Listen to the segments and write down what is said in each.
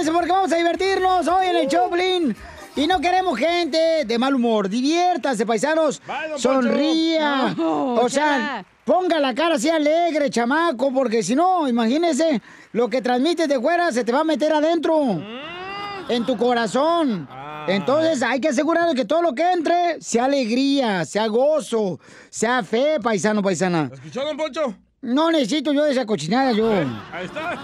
prepárense porque vamos a divertirnos hoy en el Choplin. Y no queremos gente de mal humor. Diviértase, paisanos. Sonría. No, o sea, ponga la cara así alegre, chamaco, porque si no, imagínese, lo que transmites de fuera se te va a meter adentro. En tu corazón. Entonces hay que asegurar que todo lo que entre sea alegría, sea gozo, sea fe, paisano, paisana. ¿Escuchó, don Poncho? No necesito yo esa cochinada, yo. Ahí está.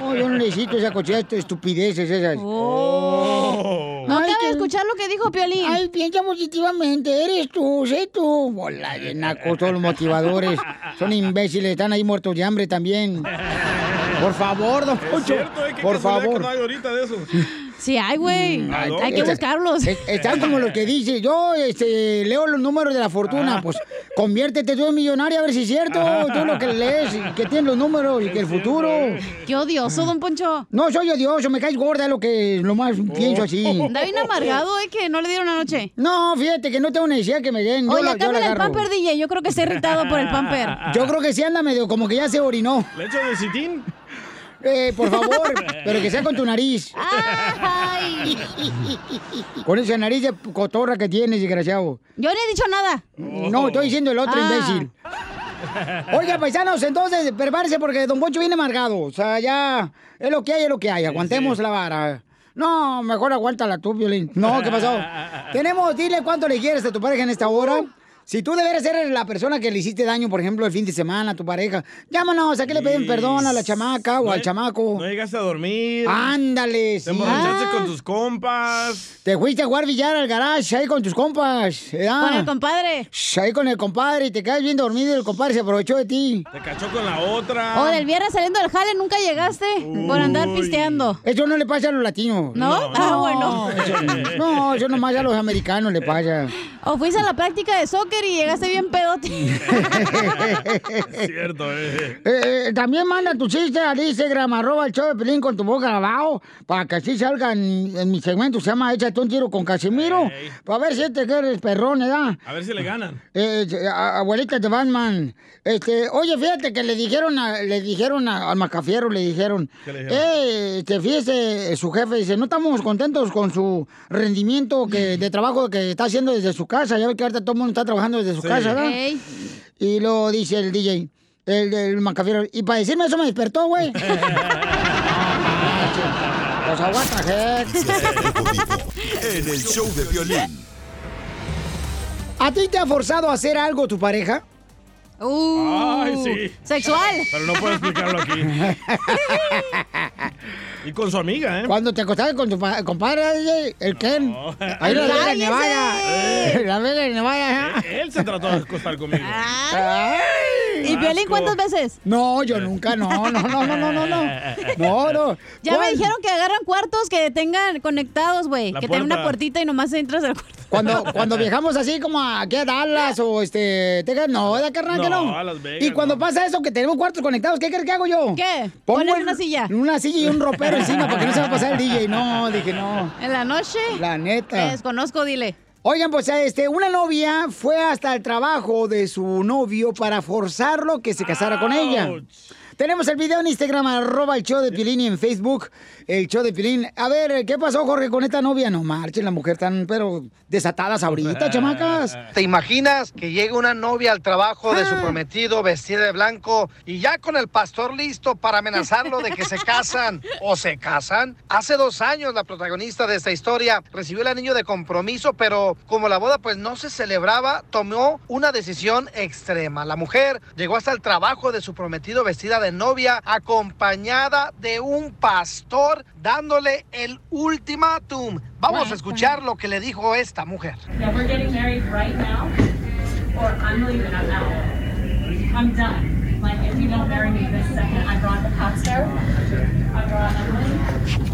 No, yo no necesito esa cochinada, estupideces esas. Oh. No acaba de escuchar lo que dijo Piolín. Ay, piensa positivamente, eres tú, sé tú. Bola de nacos, todos los motivadores. Son imbéciles, están ahí muertos de hambre también. Por favor, don Es Poncho. cierto, ¿eh? Qué Por casualidad que favor. no hay ahorita de esos. Sí hay, güey. Ay, Hay que buscarlos. es- Están como lo que dice. Yo este, leo los números de la fortuna. Pues conviértete tú en millonario a ver si es cierto. Tú lo que lees, y que tienes los números y que el futuro. Qué odioso, don Poncho. No soy odioso, me caes gorda, es lo que lo más pienso así. Anda bien amargado, ¿eh? Que no le dieron anoche. No, fíjate que no tengo necesidad que me den. Yo Oye, la, yo la cámbiale el pamper, DJ. Yo creo que está irritado por el pamper. Yo creo que sí anda medio como que ya se orinó. ¿Le echo de citín? Eh, por favor, pero que sea con tu nariz. Ay. Con esa nariz de cotorra que tienes, desgraciado. Yo no he dicho nada. No, estoy diciendo el otro Ah. imbécil. Oiga, paisanos, entonces prepárense porque Don Poncho viene amargado. O sea, ya es lo que hay, es lo que hay. Aguantemos la vara. No, mejor aguántala tú, Violín. No, ¿qué pasó? Tenemos, dile cuánto le quieres a tu pareja en esta hora. Si tú deberes ser la persona que le hiciste daño, por ejemplo, el fin de semana a tu pareja, llámanos, ¿a qué le piden perdón a la chamaca o No al chamaco? No llegaste a dormir. Ándale, Te emborrachaste Ah. con tus compas. Te fuiste a jugar billar al garage ahí con tus compas. ¿verdad? Con el compadre. Ahí con el compadre y te quedas bien dormido y el compadre se aprovechó de ti. Te cachó con la otra. O del viernes saliendo del jale nunca llegaste por andar pisteando. Eso no le pasa a los latinos. ¿No? ah, bueno. Eso, no, eso nomás a los americanos le pasa. O fuiste a la práctica de soccer y llegaste bien pedote. Cierto, eh. Eh, eh, también manda tu chiste al Instagram, arroba el show de Pelín con tu boca abajo, para que así salga en, en mi segmento, se llama Échate un tiro con Casimiro, para ver si te quieres perrón, ¿verdad? A ver si le ganan. Eh, abuelita de Batman. Este, oye, fíjate que le dijeron a, le dijeron a- al macafiero, le dijeron, ¿Qué le dijeron? eh, este, fíjese, su jefe dice, no estamos contentos con su rendimiento que, de trabajo que está haciendo desde su casa. Ya ve que ahorita todo el mundo está trabajando desde su Sí. casa, ¿verdad? Y lo dice el DJ, el del macafiero, y para decirme eso me despertó, güey. Pues aguanta, En el show de violín. ¿A ti te ha forzado a hacer algo tu pareja? Uh, Ay, sí. Sexual. Pero no puedo explicarlo aquí. y con su amiga, ¿eh? Cuando te acostaste con tu pa- compadre, DJ, el Ken. Ahí en la. Nevada. La Vega Nevada. Eh, Él se trató de acostar conmigo. Ay. ¿Y Violín cuántas veces? No, yo nunca, no, no, no, no, no, no, no. No, no. Ya me dijeron que agarran cuartos que tengan conectados, güey. Que tengan una puertita y nomás entras al cuarto. Cuando, cuando viajamos así como aquí a Dallas o este, Texas, no, de carnal que No, no. a Las Vegas, y cuando no. pasa eso, que tenemos cuartos conectados, ¿qué crees que hago yo? ¿Qué? Pongo el- una silla. Una silla y un ropero encima para que no se va a pasar el DJ. No, dije no. En la noche. La Te neta. desconozco, dile. Oigan, pues este, una novia fue hasta el trabajo de su novio para forzarlo que se casara con ella. Tenemos el video en Instagram, arroba el show de Pilín y en Facebook, el show de Pilín. A ver, ¿qué pasó, Jorge, con esta novia? No marchen, la mujer tan, pero desatadas ahorita, chamacas. ¿Te imaginas que llega una novia al trabajo de su Ah. prometido vestida de blanco y ya con el pastor listo para amenazarlo de que se casan o se casan? Hace dos años la protagonista de esta historia recibió el anillo de compromiso, pero como la boda pues no se celebraba, tomó una decisión extrema. La mujer llegó hasta el trabajo de su prometido vestida de novia acompañada de un pastor dándole el ultimátum. Vamos a escuchar lo que le dijo esta mujer. Yeah, we're getting married right now, or I'm leaving. I'm out. I'm done. Like, if you don't marry me this second, I brought the pastor. I brought Emily.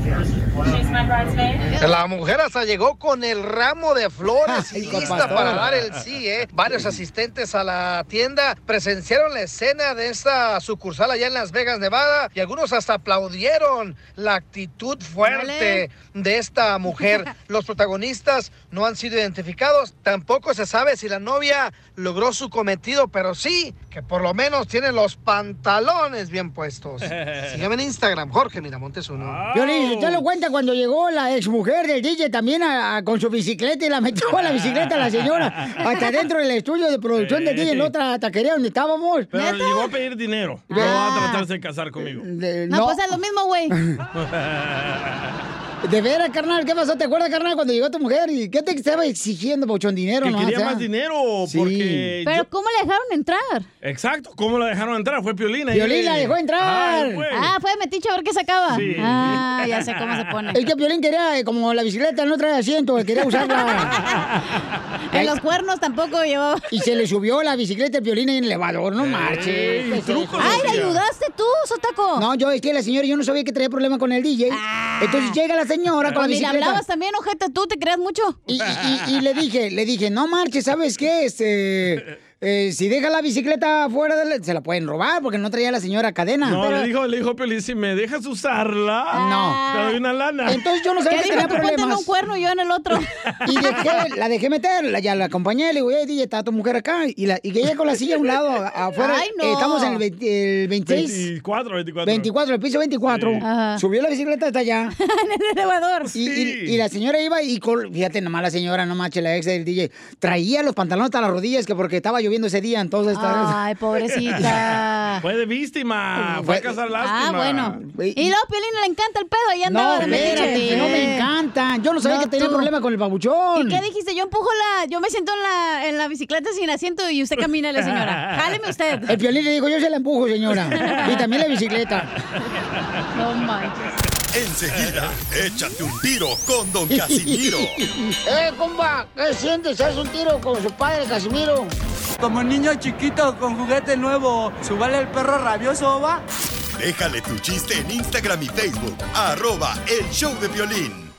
She's my bridesmaid. La mujer hasta llegó con el ramo de flores y lista para dar el sí, ¿eh? Varios asistentes a la tienda presenciaron la escena de esta sucursal allá en Las Vegas, Nevada, y algunos hasta aplaudieron la actitud fuerte de esta mujer. Los protagonistas no han sido identificados, tampoco se sabe si la novia logró su cometido, pero sí que por lo menos tiene los pantalones bien puestos. Sígueme en Instagram, Jorge Miramontes uno. Violín, usted lo cuenta cuando llegó la exmujer del DJ también a- a- con su bicicleta y la metió a la bicicleta a la señora hasta dentro del estudio de producción del DJ en otra taquería donde estábamos. Pero le llegó a pedir dinero. No va a tratarse de casar conmigo. De- No, pues es lo mismo, güey. De veras, carnal, ¿qué pasó? ¿Te acuerdas, carnal, cuando llegó tu mujer? ¿Y qué te estaba exigiendo, Pochón? ¿Dinero, Que no? quería O sea, más dinero Sí. porque... Pero yo- ¿cómo le dejaron entrar? Exacto, ¿cómo la dejaron entrar? Fue Piolina. Violín la dejó entrar. Ay. Ah, fue de metiche a ver qué sacaba. Sí. Ah, ya sé cómo se pone. Es que Piolín quería, eh, como la bicicleta no trae asiento, él quería usarla. En los cuernos tampoco llevaba. y se le subió la bicicleta al Piolín en el elevador, no marches. Ay, ¿le ayudaste tú, Sotaco? No, yo es que la señora, yo no sabía que traía problema con el DJ. Entonces llega la señora con la ni le hablabas también, ojete, tú te creas mucho. Y, y- y- y le dije, le dije, no marches, ¿sabes qué? Este, eh, si deja la bicicleta afuera, de la- se la pueden robar porque no traía la señora cadena. No, Pero- le dijo, le dijo Piolín, si me dejas usarla, No. te doy una lana. Entonces yo no sabía ¿Qué que tenía Tú ponte en problemas. un cuerno y yo en el otro. Y dejé, la dejé meter, la- ya la acompañé, le digo, oye, DJ, está tu mujer acá. Y, la, y que ella con la silla a un lado, afuera. Ay, no. eh, estamos en el, 20 el 26, 24, 24. 24, el piso 24. Sí. Subió la bicicleta hasta allá. en el elevador. Y, y- Sí. y la señora iba y, col- fíjate nomás la señora, no manches, la ex del DJ, traía los pantalones hasta las rodillas que porque estaba lloviendo ese día, entonces... Ay, pobrecita. Fue de víctima, fue a cazar lástima. Ah, bueno. Y luego Piolín le encanta el pedo No, andaba de no me encanta. Yo no sabía No, que tenía tú. problema con el babuchón. ¿Y qué dijiste? Yo empujo la... Yo me siento en la, en la bicicleta sin asiento y usted camina la señora. Jáleme usted. El piolín le dijo, yo se la empujo, señora. y también la bicicleta. No manches. Enseguida, échate un tiro con Don Casimiro. ¡Eh, compa! ¿Qué sientes? ¿Haz un tiro con su padre, Casimiro? Como niño chiquito con juguete nuevo, ¿subale el perro rabioso, va? Déjale tu chiste en Instagram y Facebook, arroba el show de violín.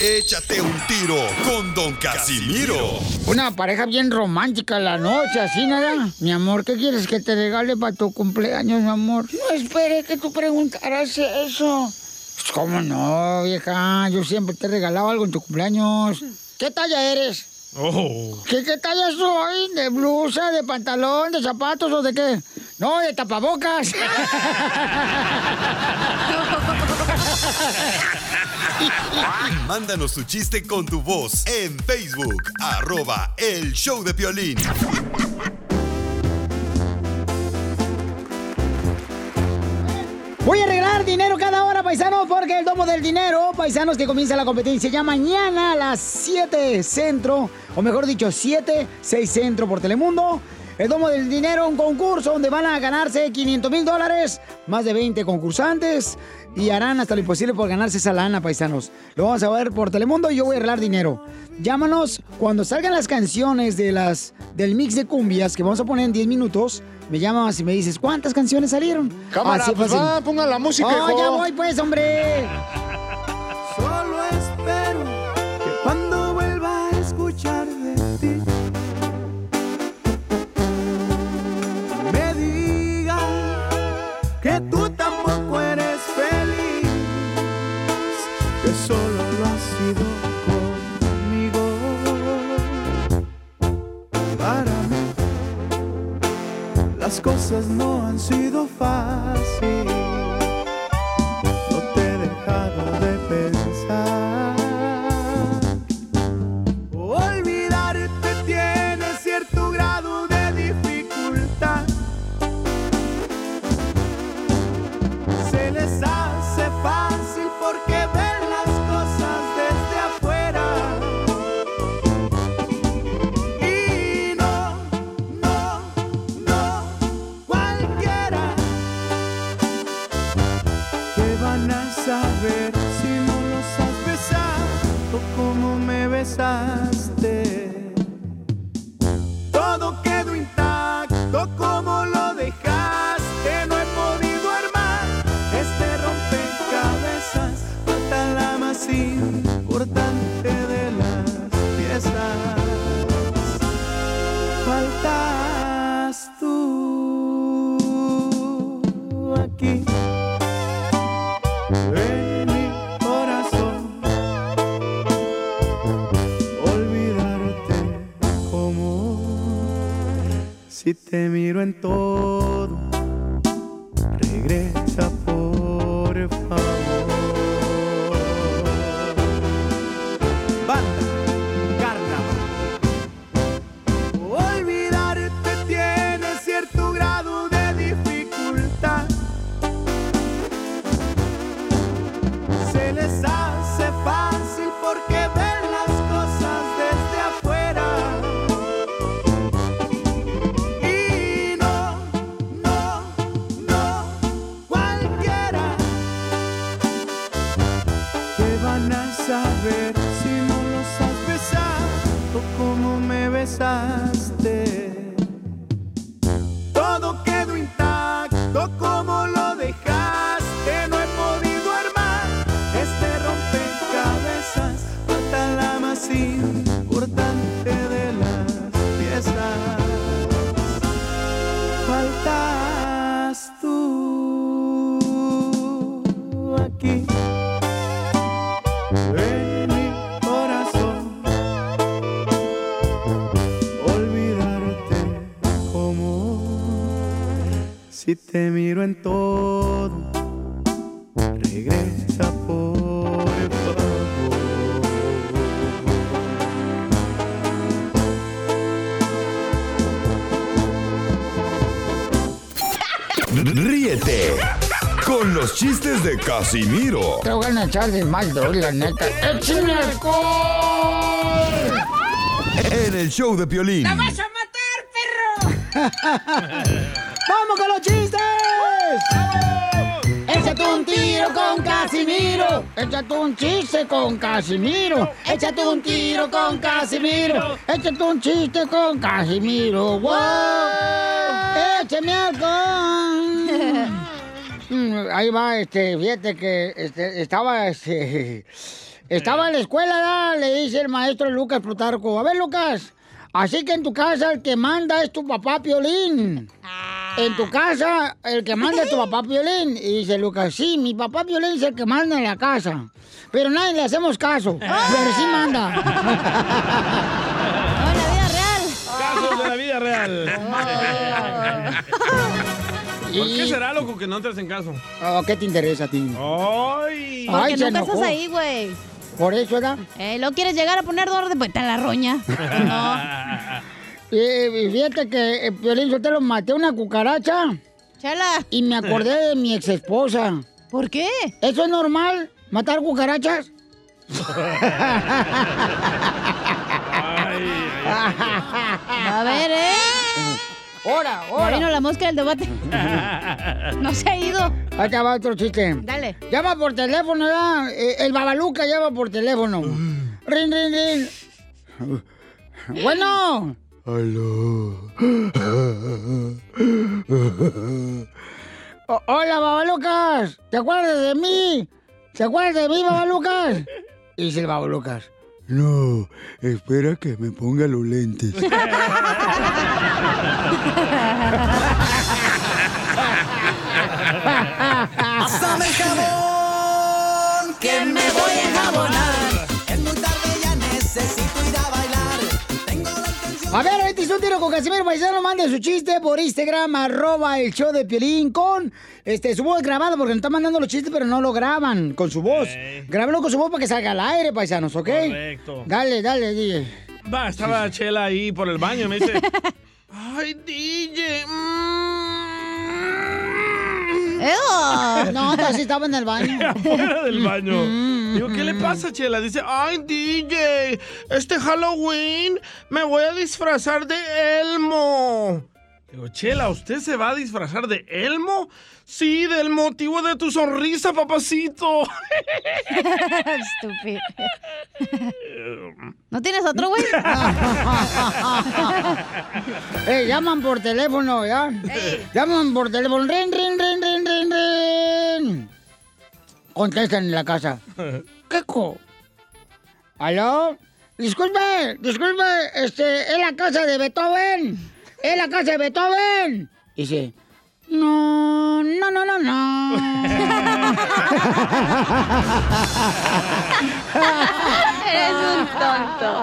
Échate un tiro con Don Casimiro. Una pareja bien romántica la noche, así nada. Mi amor, ¿qué quieres que te regale para tu cumpleaños, mi amor? No esperé que tú preguntaras eso. Pues, ¿Cómo no, vieja? Yo siempre te he regalado algo en tu cumpleaños. ¿Qué talla eres? Oh. ¿Qué, qué talla soy? ¿De blusa, de pantalón, de zapatos o de qué? No, de tapabocas. Mándanos tu chiste con tu voz en Facebook, arroba el show de violín. Voy a regalar dinero cada hora, paisanos, porque el domo del dinero, paisanos, que comienza la competencia ya mañana a las 7 centro, o mejor dicho, 7, 6 centro por Telemundo. El domo del dinero, un concurso donde van a ganarse 500 mil dólares, más de 20 concursantes, y harán hasta lo imposible por ganarse esa lana, paisanos. Lo vamos a ver por Telemundo y yo voy a regalar dinero. Llámanos cuando salgan las canciones de las, del mix de cumbias que vamos a poner en 10 minutos. Me llamas y me dices, ¿cuántas canciones salieron? Cámara, Así pues va, pongan la música, Oh, hijo. ya voy pues, hombre. Las cosas no han sido fáciles. Me Casimiro Te voy a echar de mal, la neta. ¡Échame alcohol! en el show de Piolín. ¡Vamos con los chistes! Échate un tiro con Casimiro. Échate un chiste con Casimiro. Échate un tiro con Casimiro. Échate un chiste con Casimiro. ¡Wow! Ahí va, este, fíjate que este, estaba, este, estaba en la escuela, le dice el maestro Lucas Plutarco, a ver Lucas, así que en tu casa el que manda es tu papá Piolín. En tu casa el que manda es tu papá Piolín. Y dice Lucas, sí, mi papá Piolín es el que manda en la casa. Pero nadie le hacemos caso, pero sí manda. Casos de la vida real. ¿Por qué será, loco, que no entres en caso? Oh, ¿Qué te interesa a ti? ¡Ay! Porque Ay, nunca estás ahí, güey. Por eso, ¿verdad? Eh, ¿Lo quieres llegar a poner orden? Pues te la roña. No. Eh, fíjate que eh, Piolín Sotelo maté una cucaracha. Chala. Y me acordé de mi ex esposa. ¿Por qué? ¿Eso es normal? ¿Matar cucarachas? A ver, ¿eh? ¡Hora, Ya vino la mosca del debate. No se ha ido. Ahí te va otro chiste. Dale. Llama por teléfono, ¿verdad? Eh, El babaluca llama por teléfono. Rin, rin, rin. Bueno. Aló. Hola, babalucas. ¿Te acuerdas de mí? ¿Te acuerdas de mí, babalucas? Y dice el babalucas. No, espera que me ponga los lentes. Pásame el jabón, que me voy a enjabonar. A ver, este es un tiro con Casimiro Paisano. Mande su chiste por Instagram, arroba el show de Piolín con este, su voz grabada, porque nos están mandando los chistes, pero no lo graban con su voz. Grábenlo con su voz para que salga al aire, paisanos, ¿ok? Correcto. Dale, dale, DJ. Va, estaba Chela ahí por el baño y me dice, ay, DJ, ¡Ew! No, tú sí estaba en el baño. afuera del baño. Digo, ¿qué le pasa, Chela? Dice, ay, DJ, este Halloween me voy a disfrazar de Elmo. Digo, Chela, ¿usted se va a disfrazar de Elmo? Sí, del motivo de tu sonrisa, papacito. Estúpido. ¿No tienes otro, güey? Eh, llaman por teléfono, ¿ya? Llaman por teléfono. Rin, rin, rin, rin, rin, rin. Contestan en la casa. ¿Qué co? ¿Aló? Disculpe, disculpe, este, es la casa de Beethoven. Es la casa de Beethoven. Dice, no, no, no, no, no. Eres un tonto.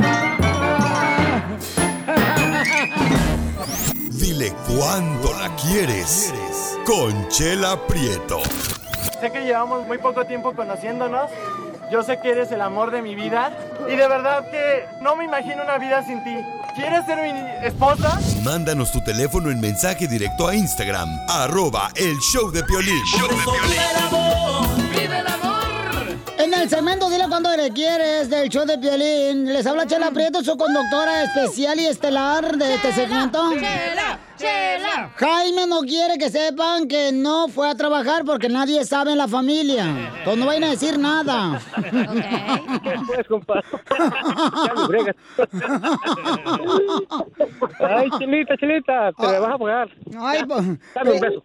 Dile cuándo la quieres. Conchela Prieto. Sé que llevamos muy poco tiempo conociéndonos. Yo sé que eres el amor de mi vida. Y de verdad que no me imagino una vida sin ti. ¿Quieres ser mi esposa? Mándanos tu teléfono en mensaje directo a Instagram, arroba el show de Piolín. ¡Vive el amor! En el segmento Dile cuando le quieres del show de Piolín, les habla Chela Prieto, su conductora especial y estelar de este segmento. Chela, Jaime no quiere que sepan que no fue a trabajar porque nadie sabe en la familia. Entonces no vayan a decir nada. Pues, compa. Ya me fregas. Ay, chilita, chilita, te me vas a pagar. Ay, pues. Dame un beso.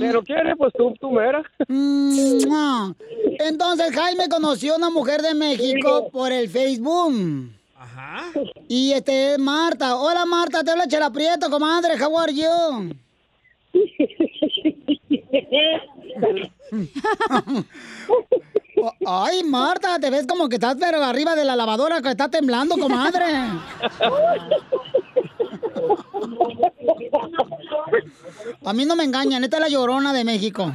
Pero quiere, pues tú, tú me eras. Entonces Jaime conoció una mujer de México por el Facebook. Ajá. Y este es Marta. Hola Marta, te habla Chela Prieto, comadre. How are you? Ay, Marta, te ves como que estás pero arriba de la lavadora que está temblando, comadre. A mí no me engañan, esta es la llorona de México.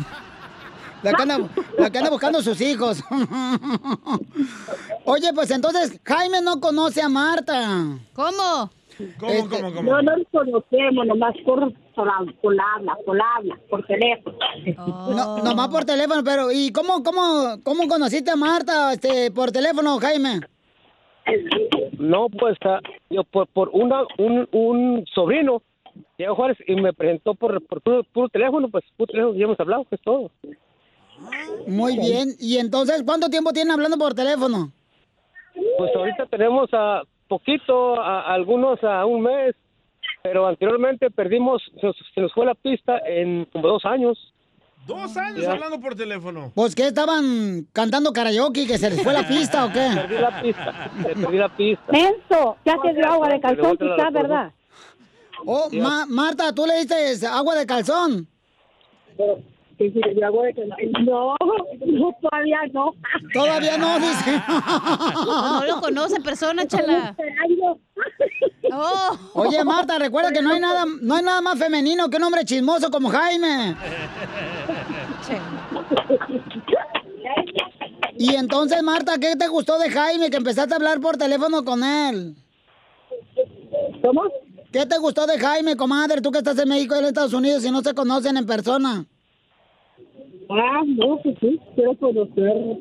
La que anda, la que anda buscando sus hijos. Oye, pues entonces Jaime no conoce a Marta. ¿Cómo? ¿Cómo, cómo, cómo? No, no nos conocemos, nomás por, por, por habla, por habla, por teléfono. No, nomás por teléfono, pero ¿y cómo, cómo, cómo conociste a Marta este, por teléfono, Jaime? No, pues ah, yo por, por una, un, un sobrino, Diego Juárez, y me presentó por, por puro, puro teléfono, pues puro teléfono, ya hemos hablado, es todo. Muy bien. ¿Y entonces cuánto tiempo tienen hablando por teléfono? Pues ahorita tenemos a poquito, a, algunos a un mes, pero anteriormente perdimos, se nos, se nos fue la pista en como dos años. Dos años Ya. hablando por teléfono. Pues que estaban cantando karaoke, que se les fue la pista o qué? Perdí la pista, perdí la pista. Menso, ya te dio agua de calzón, quizás, ¿verdad? Oh, Ma- Marta, ¿tú le diste agua de calzón? De. No, no, todavía no. Todavía no, dice. No lo conoce persona, chela. Oh. Oye, Marta, recuerda que no hay nada, no hay nada más femenino que un hombre chismoso como Jaime. Y entonces, Marta, ¿qué te gustó de Jaime que empezaste a hablar por teléfono con él? ¿Cómo? ¿Qué te gustó de Jaime, comadre? Tú que estás en México y él en Estados Unidos y no se conocen en persona. Ah, no, pues sí, quiero conocerlo.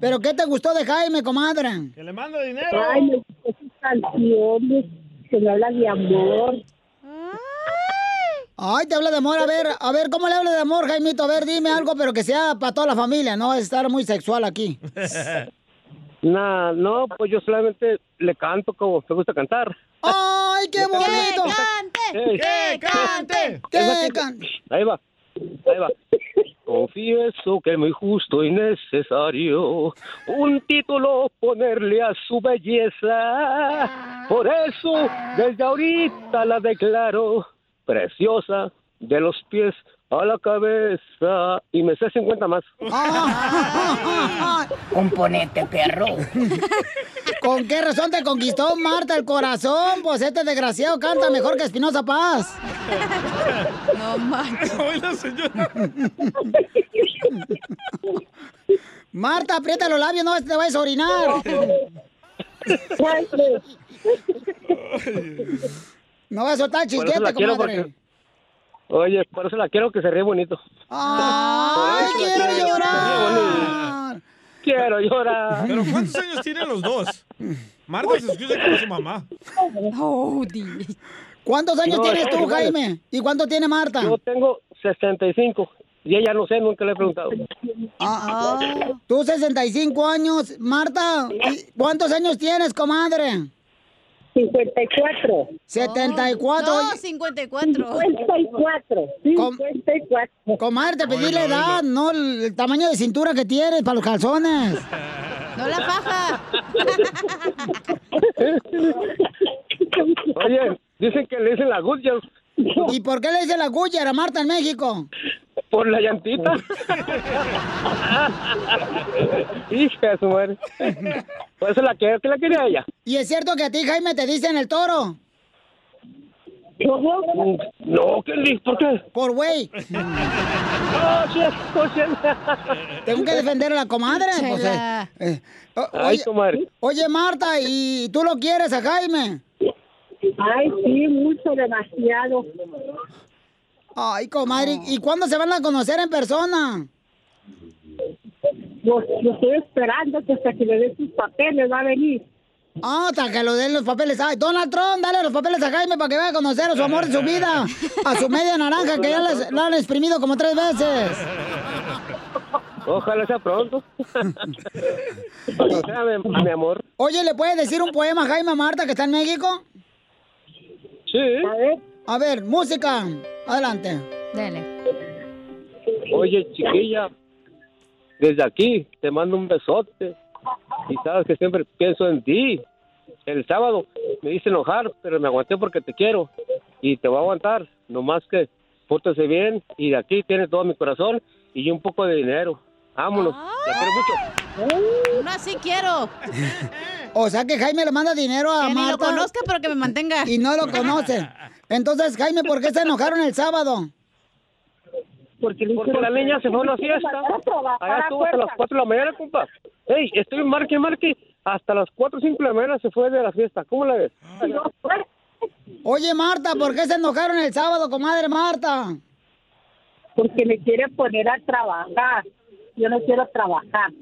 ¿Pero qué te gustó de Jaime, comadre? Que le manda dinero. Ay, me gustó sus canciones, que me hablan de amor. Ay, te habla de amor. A ver, a ver, ¿cómo le habla de amor, Jaimito? A ver, dime algo, pero que sea para toda la familia, no estar muy sexual aquí. Nah, no, pues yo solamente le canto como me gusta cantar. ¡Ay, qué bonito! Ey. ¡Que cante! ¡Que cante! Ahí va, Confieso que muy justo y necesario un título ponerle a su belleza. Por eso, desde ahorita la declaro preciosa de los pies a la cabeza. Y me sé 50 más. Componente, perro. ¿Con qué razón te conquistó Marta el corazón? Pues este desgraciado canta mejor que Espinosa Paz. No manches. Hoy la señora. Marta, aprieta los labios, no te vayas a orinar. No vas a soltar chisquete, comadre. Oye, por eso la quiero que se ríe bonito. ¡Ay, quiero llorar! Quiero llorar. ¿Pero cuántos años tienen los dos? Marta se escucha como su mamá. ¿Cuántos años No, tienes tú. Jaime? ¿Y cuánto tiene Marta? Yo tengo 65 y ella no sé, nunca le he preguntado. Ah, Tú 65 años. Marta, ¿y ¿cuántos años tienes, comadre? 54. 74. No, 54. 54. 54. Comadre, te pedí la edad, no el tamaño de cintura que tienes para los calzones. No la faja. Oye, dicen que le dicen la Goodyear ¿Y por qué le dice la Goodyear a Marta en México? por la llantita. Hija de su madre. Por eso la quiero, que la quería ella. ¿Y es cierto que a ti, Jaime, te dicen el toro? No, Kelly, ¿por qué? Por güey. Tengo que defender a la comadre. pues, eh, eh, o- Ay, oye, comadre. oye, Marta, ¿y tú lo quieres a Jaime? Ay, sí, mucho, demasiado. Ay, comadre, ¿y cuándo se van a conocer en persona? Lo, lo estoy esperando que hasta que le dé sus papeles va a venir. Ah, hasta que lo den los papeles. Ay, Donald Trump, dale los papeles a Jaime para que vaya a conocer a su amor de su vida. A su media naranja que ya les- la han exprimido como tres veces. Ojalá sea pronto. Sea, mi, mi amor. Oye, ¿le puedes decir un poema a Jaime a Marta que está en México? Sí. A ver, A ver, música. Adelante. Dale. Oye, chiquilla, desde aquí te mando un besote. Y sabes que siempre pienso en ti. El sábado me hice enojar, pero me aguanté porque te quiero. Y te voy a aguantar. Nomás que pórtese bien. Y de aquí tienes todo mi corazón y un poco de dinero. Vámonos. Te quiero mucho. No, así quiero. O sea que Jaime le manda dinero a Que ni lo Marta. conozca, pero que me mantenga. Y no lo conoce. Entonces, Jaime, ¿por qué se enojaron el sábado? porque, Porque la niña se fue a una fiesta. Allá a estuvo hasta las fuerza. 4 de la mañana, compa. Ey, estoy marque, marque. Hasta las 4 o 5 de la mañana se fue de la fiesta. ¿Cómo la ves? No fue. Oye, Marta, ¿por qué se enojaron el sábado, comadre Marta? Porque me quiere poner a trabajar. Yo no quiero trabajar.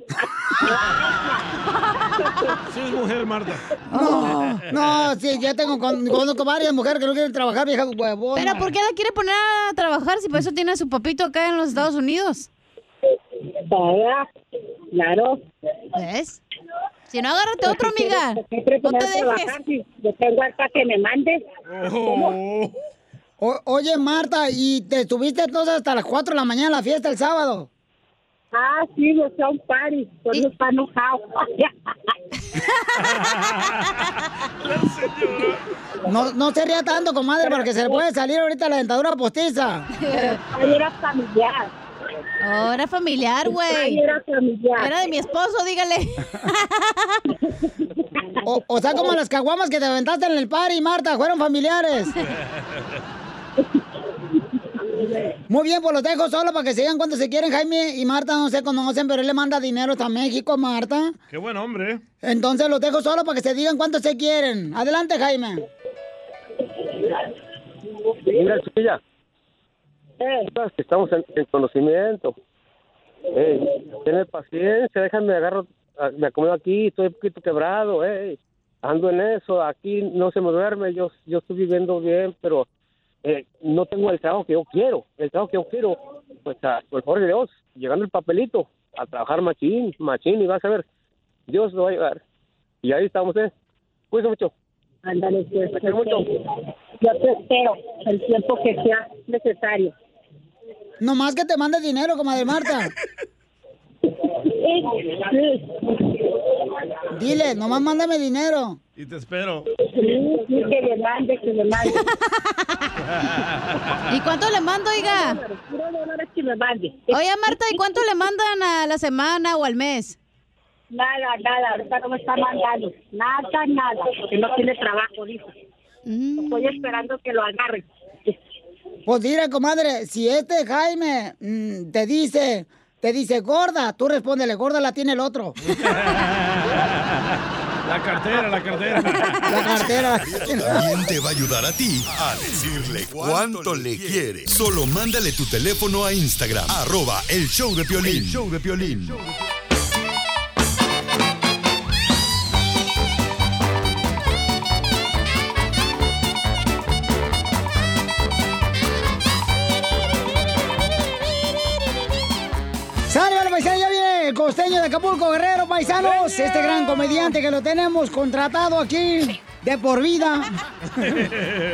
Sí, es mujer, Marta. No, no, sí, ya tengo, con- conozco varias mujeres que no quieren trabajar, vieja huevona. Pero ¿por qué la quiere poner a trabajar si por eso tiene a su papito acá en los Estados Unidos? Claro. ¿Ves? Si no, agárrate otro, amiga. Siempre No te dejes. trabajar si yo tengo hasta que me mande. Oh. O- oye, Marta, ¿y te estuviste entonces hasta las 4 de la mañana en la fiesta el sábado? Ah, sí, soy un party. Por eso está enojado. No, no se ría tanto, comadre, porque se le puede salir ahorita la dentadura postiza. Ahí era familiar. Oh, era familiar, Ahí güey. era familiar. Era de mi esposo, dígale. O, o sea, como las caguamas que te aventaste en el party, Marta, fueron familiares. Muy bien, pues los dejo solo para que sigan cuando se quieren. Jaime y Marta no se conocen, pero él le manda dinero hasta México, Marta. Qué buen hombre. Entonces los dejo solo para que se digan cuánto se quieren. Adelante, Jaime. Mira, chiquilla. Estamos en, en conocimiento. Ey, tener paciencia, déjame agarro, ah, me acomodo aquí, estoy un poquito quebrado, ey. Ando en eso, aquí no se me duerme, yo, yo estoy viviendo bien, pero eh, no tengo el trabajo que yo quiero. El trabajo que yo quiero, pues a, por el favor de Dios, llegando el papelito, a trabajar machín, machín, y vas a ver, Dios lo va a llevar. Y ahí estamos, ¿eh? Cuídense mucho. Ándale, pues. Quiero mucho. Yo te espero el tiempo que sea necesario. Nomás que te mande dinero, comadre Marta. Sí, Dile, nomás mándame dinero. Y te espero. sí, sí, que le mande, que le mande. ¿Y cuánto le mando, oiga? Puro dólares que me mande. Oye, Marta, ¿y cuánto le mandan a la semana o al mes? Nada, nada, ahorita no me está mandando. Nada, nada, porque no tiene trabajo, dijo. Estoy esperando que lo agarren. Pues dile, comadre, si este Jaime mm, te dice, te dice gorda, tú respóndele, gorda la tiene el otro. La cartera, la cartera. La cartera. También te va a ayudar a ti a decirle cuánto le quiere. Solo mándale tu teléfono a Instagram, arroba el show de Piolín. El show de Piolín. El costeño de Acapulco, Guerrero, paisanos. Este gran comediante que lo tenemos contratado aquí de por vida.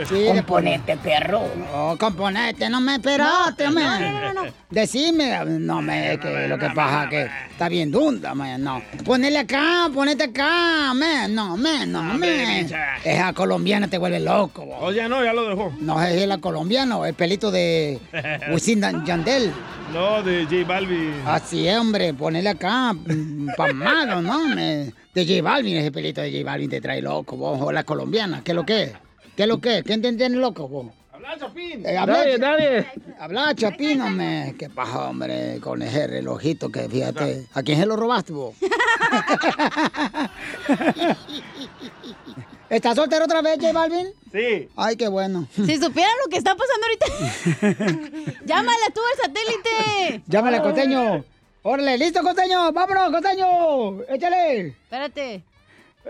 Sí, de por- Componente, perro. Oh, componente, no me esperaste, No, me. no, no, no, no. Decime, no me, que lo que pasa que está bien dunda, me, no. Ponele acá, ponete acá, me, no, me, no, me. Esa colombiana te vuelve loco, vos. Oh, ya no, ya lo dejó. No, es la colombiana, el pelito de Wisin Yandel. No, de J Balvin. Así es, hombre, ponele acá, mm, pamado, ¿no? Me- de J Balvin, ese pelito de J Balvin te trae loco, vos, o la colombiana, ¿qué es lo que es? ¿Qué es lo que? ¿Quién te entiende loco, vos? Habla, Chapín. Eh, habla, Nadie, Ch- nadie. Habla, Chapín, hombre. Qué paja, hombre, con ese relojito que fíjate. ¿A quién se lo robaste, vos? ¿Estás soltero otra vez, J Balvin? Sí. Ay, qué bueno. Si supieran lo que está pasando ahorita. Llámala tú al satélite. Llámale, costeño. Órale, listo, costeño. Vámonos, costeño. Échale. Espérate.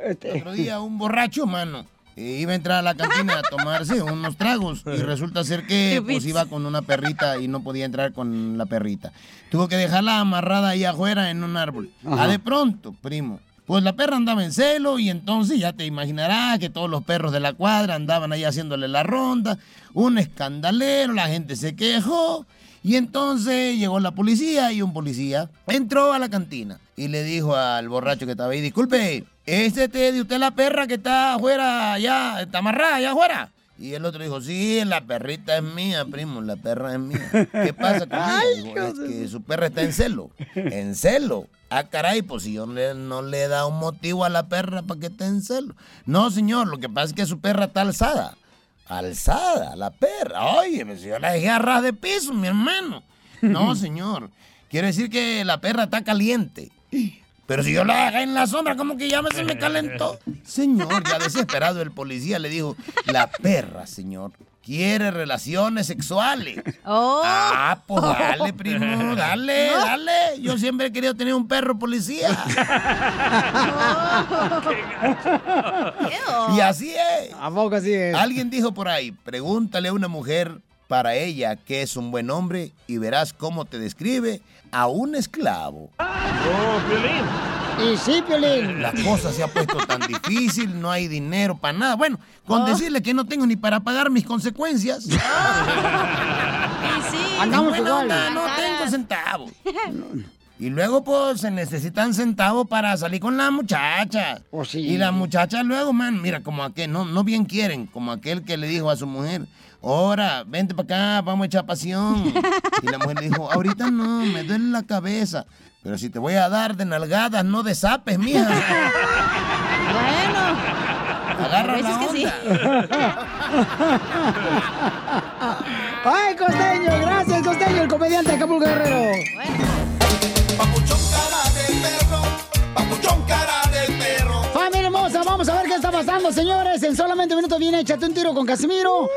Este. El otro día un borracho, mano, iba a entrar a la cantina a tomarse unos tragos y resulta ser que pues iba con una perrita y no podía entrar con la perrita. Tuvo que dejarla amarrada ahí afuera en un árbol. Ajá. Ah, de pronto, primo. Pues la perra andaba en celo y entonces ya te imaginarás que todos los perros de la cuadra andaban ahí haciéndole la ronda, un escandalero, la gente se quejó y entonces llegó la policía y un policía entró a la cantina y le dijo al borracho que estaba ahí, disculpe, ¿este es de usted la perra que está afuera allá, está amarrada allá afuera? Y el otro dijo, sí, la perrita es mía, primo, la perra es mía. ¿Qué pasa con ella? Es que su perra está en celo. ¿En celo? Ah, caray, pues si yo le- no le he dado un motivo a la perra para que esté en celo. No, señor, lo que pasa es que su perra está alzada. Alzada, la perra. Oye, pues yo la dejé a ras de piso, mi hermano. No, señor. Quiere decir que la perra está caliente. Pero si yo la dejé en la sombra, ¿cómo que ya me se me calentó? Señor, ya desesperado el policía le dijo, la perra, señor, quiere relaciones sexuales. Ah, pues dale, primo, dale, dale. Yo siempre he querido tener un perro policía. Y así es. ¿A poco así es? Alguien dijo por ahí, pregúntale a una mujer para ella qué es un buen hombre y verás cómo te describe a un esclavo. Y sí, Piolín. La cosa se ha puesto tan difícil, no hay dinero para nada. Bueno, con decirle que no tengo ni para pagar mis consecuencias. Andamos Buena igual. onda, no tengo centavos. Y luego, pues, se necesitan centavos para salir con la muchacha. Y la muchacha luego, man, mira, como aquel, no, no bien quieren, como aquel que le dijo a su mujer, ahora, vente para acá, vamos a echar pasión. Y la mujer le dijo, ahorita no, me duele la cabeza. Pero si te voy a dar de nalgadas, no de zapes, mija. Bueno. Agarra A veces la que sí. ¡Ay, costeño! Gracias, costeño, el comediante de Acapulco Guerrero. Familia hermosa, vamos a ver qué está pasando, señores. En solamente un minuto viene Échate un tiro con Casimiro.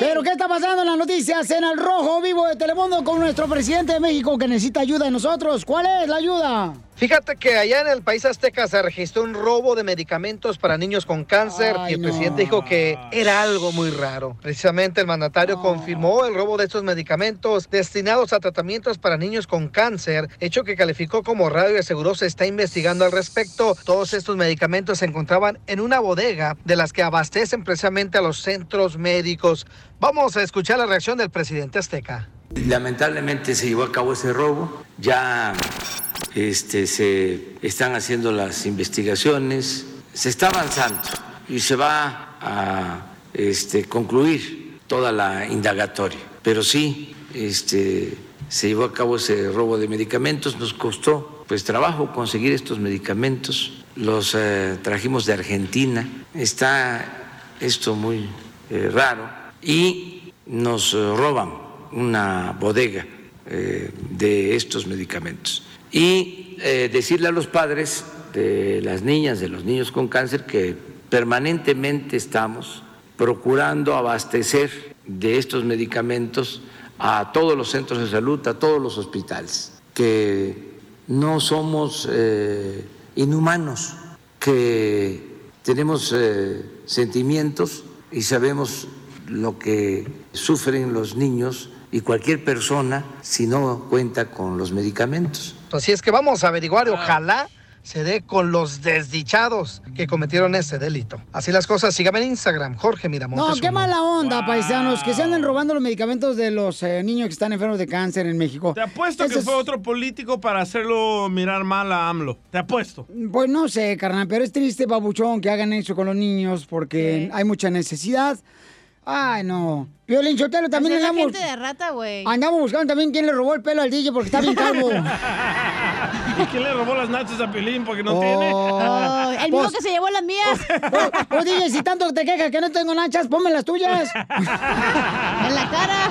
Pero ¿qué está pasando en las noticias en el Rojo Vivo de Telemundo con nuestro presidente de México que necesita ayuda de nosotros? ¿Cuál es la ayuda? Fíjate que allá en el país azteca se registró un robo de medicamentos para niños con cáncer y el presidente dijo que era algo muy raro. Precisamente el mandatario confirmó el robo de estos medicamentos destinados a tratamientos para niños con cáncer, hecho que calificó como raro y aseguró se está investigando al respecto. Todos estos medicamentos se encontraban en una bodega de las que abastecen precisamente a los centros médicos. Vamos a escuchar la reacción del presidente azteca. Lamentablemente se llevó a cabo ese robo. Ya este, se están haciendo las investigaciones, se está avanzando y se va a este, concluir toda la indagatoria. Pero sí, este, se llevó a cabo ese robo de medicamentos, nos costó pues trabajo conseguir estos medicamentos, los eh, trajimos de Argentina, está esto muy eh, raro y nos eh, roban una bodega de estos medicamentos. Y eh, decirle a los padres de las niñas, de los niños con cáncer, que permanentemente estamos procurando abastecer de estos medicamentos a todos los centros de salud, a todos los hospitales, que no somos eh, inhumanos, que tenemos eh, sentimientos y sabemos lo que sufren los niños y cualquier persona si no cuenta con los medicamentos. Así es que vamos a averiguar y ojalá se dé con los desdichados que cometieron ese delito. Así las cosas, sígame en Instagram, Jorge Miramontes. No, qué uno. mala onda, paisanos, que se anden robando los medicamentos de los eh, niños que están enfermos de cáncer en México. Te apuesto que es- fue otro político para hacerlo mirar mal a AMLO. Te apuesto. Pues no sé, carnal, pero es triste, babuchón, que hagan eso con los niños porque hay mucha necesidad. Ay, no. Violín Chotelo también Así es la andamos... gente de rata, güey. Andamos buscando también quién le robó el pelo al DJ porque está bien calvo. ¿Y quién le robó las nachas a Pelín porque no Oh, tiene? el mismo que se llevó las mías. Pues DJ, si tanto te quejas que no tengo nachas, ponme las tuyas. en la cara.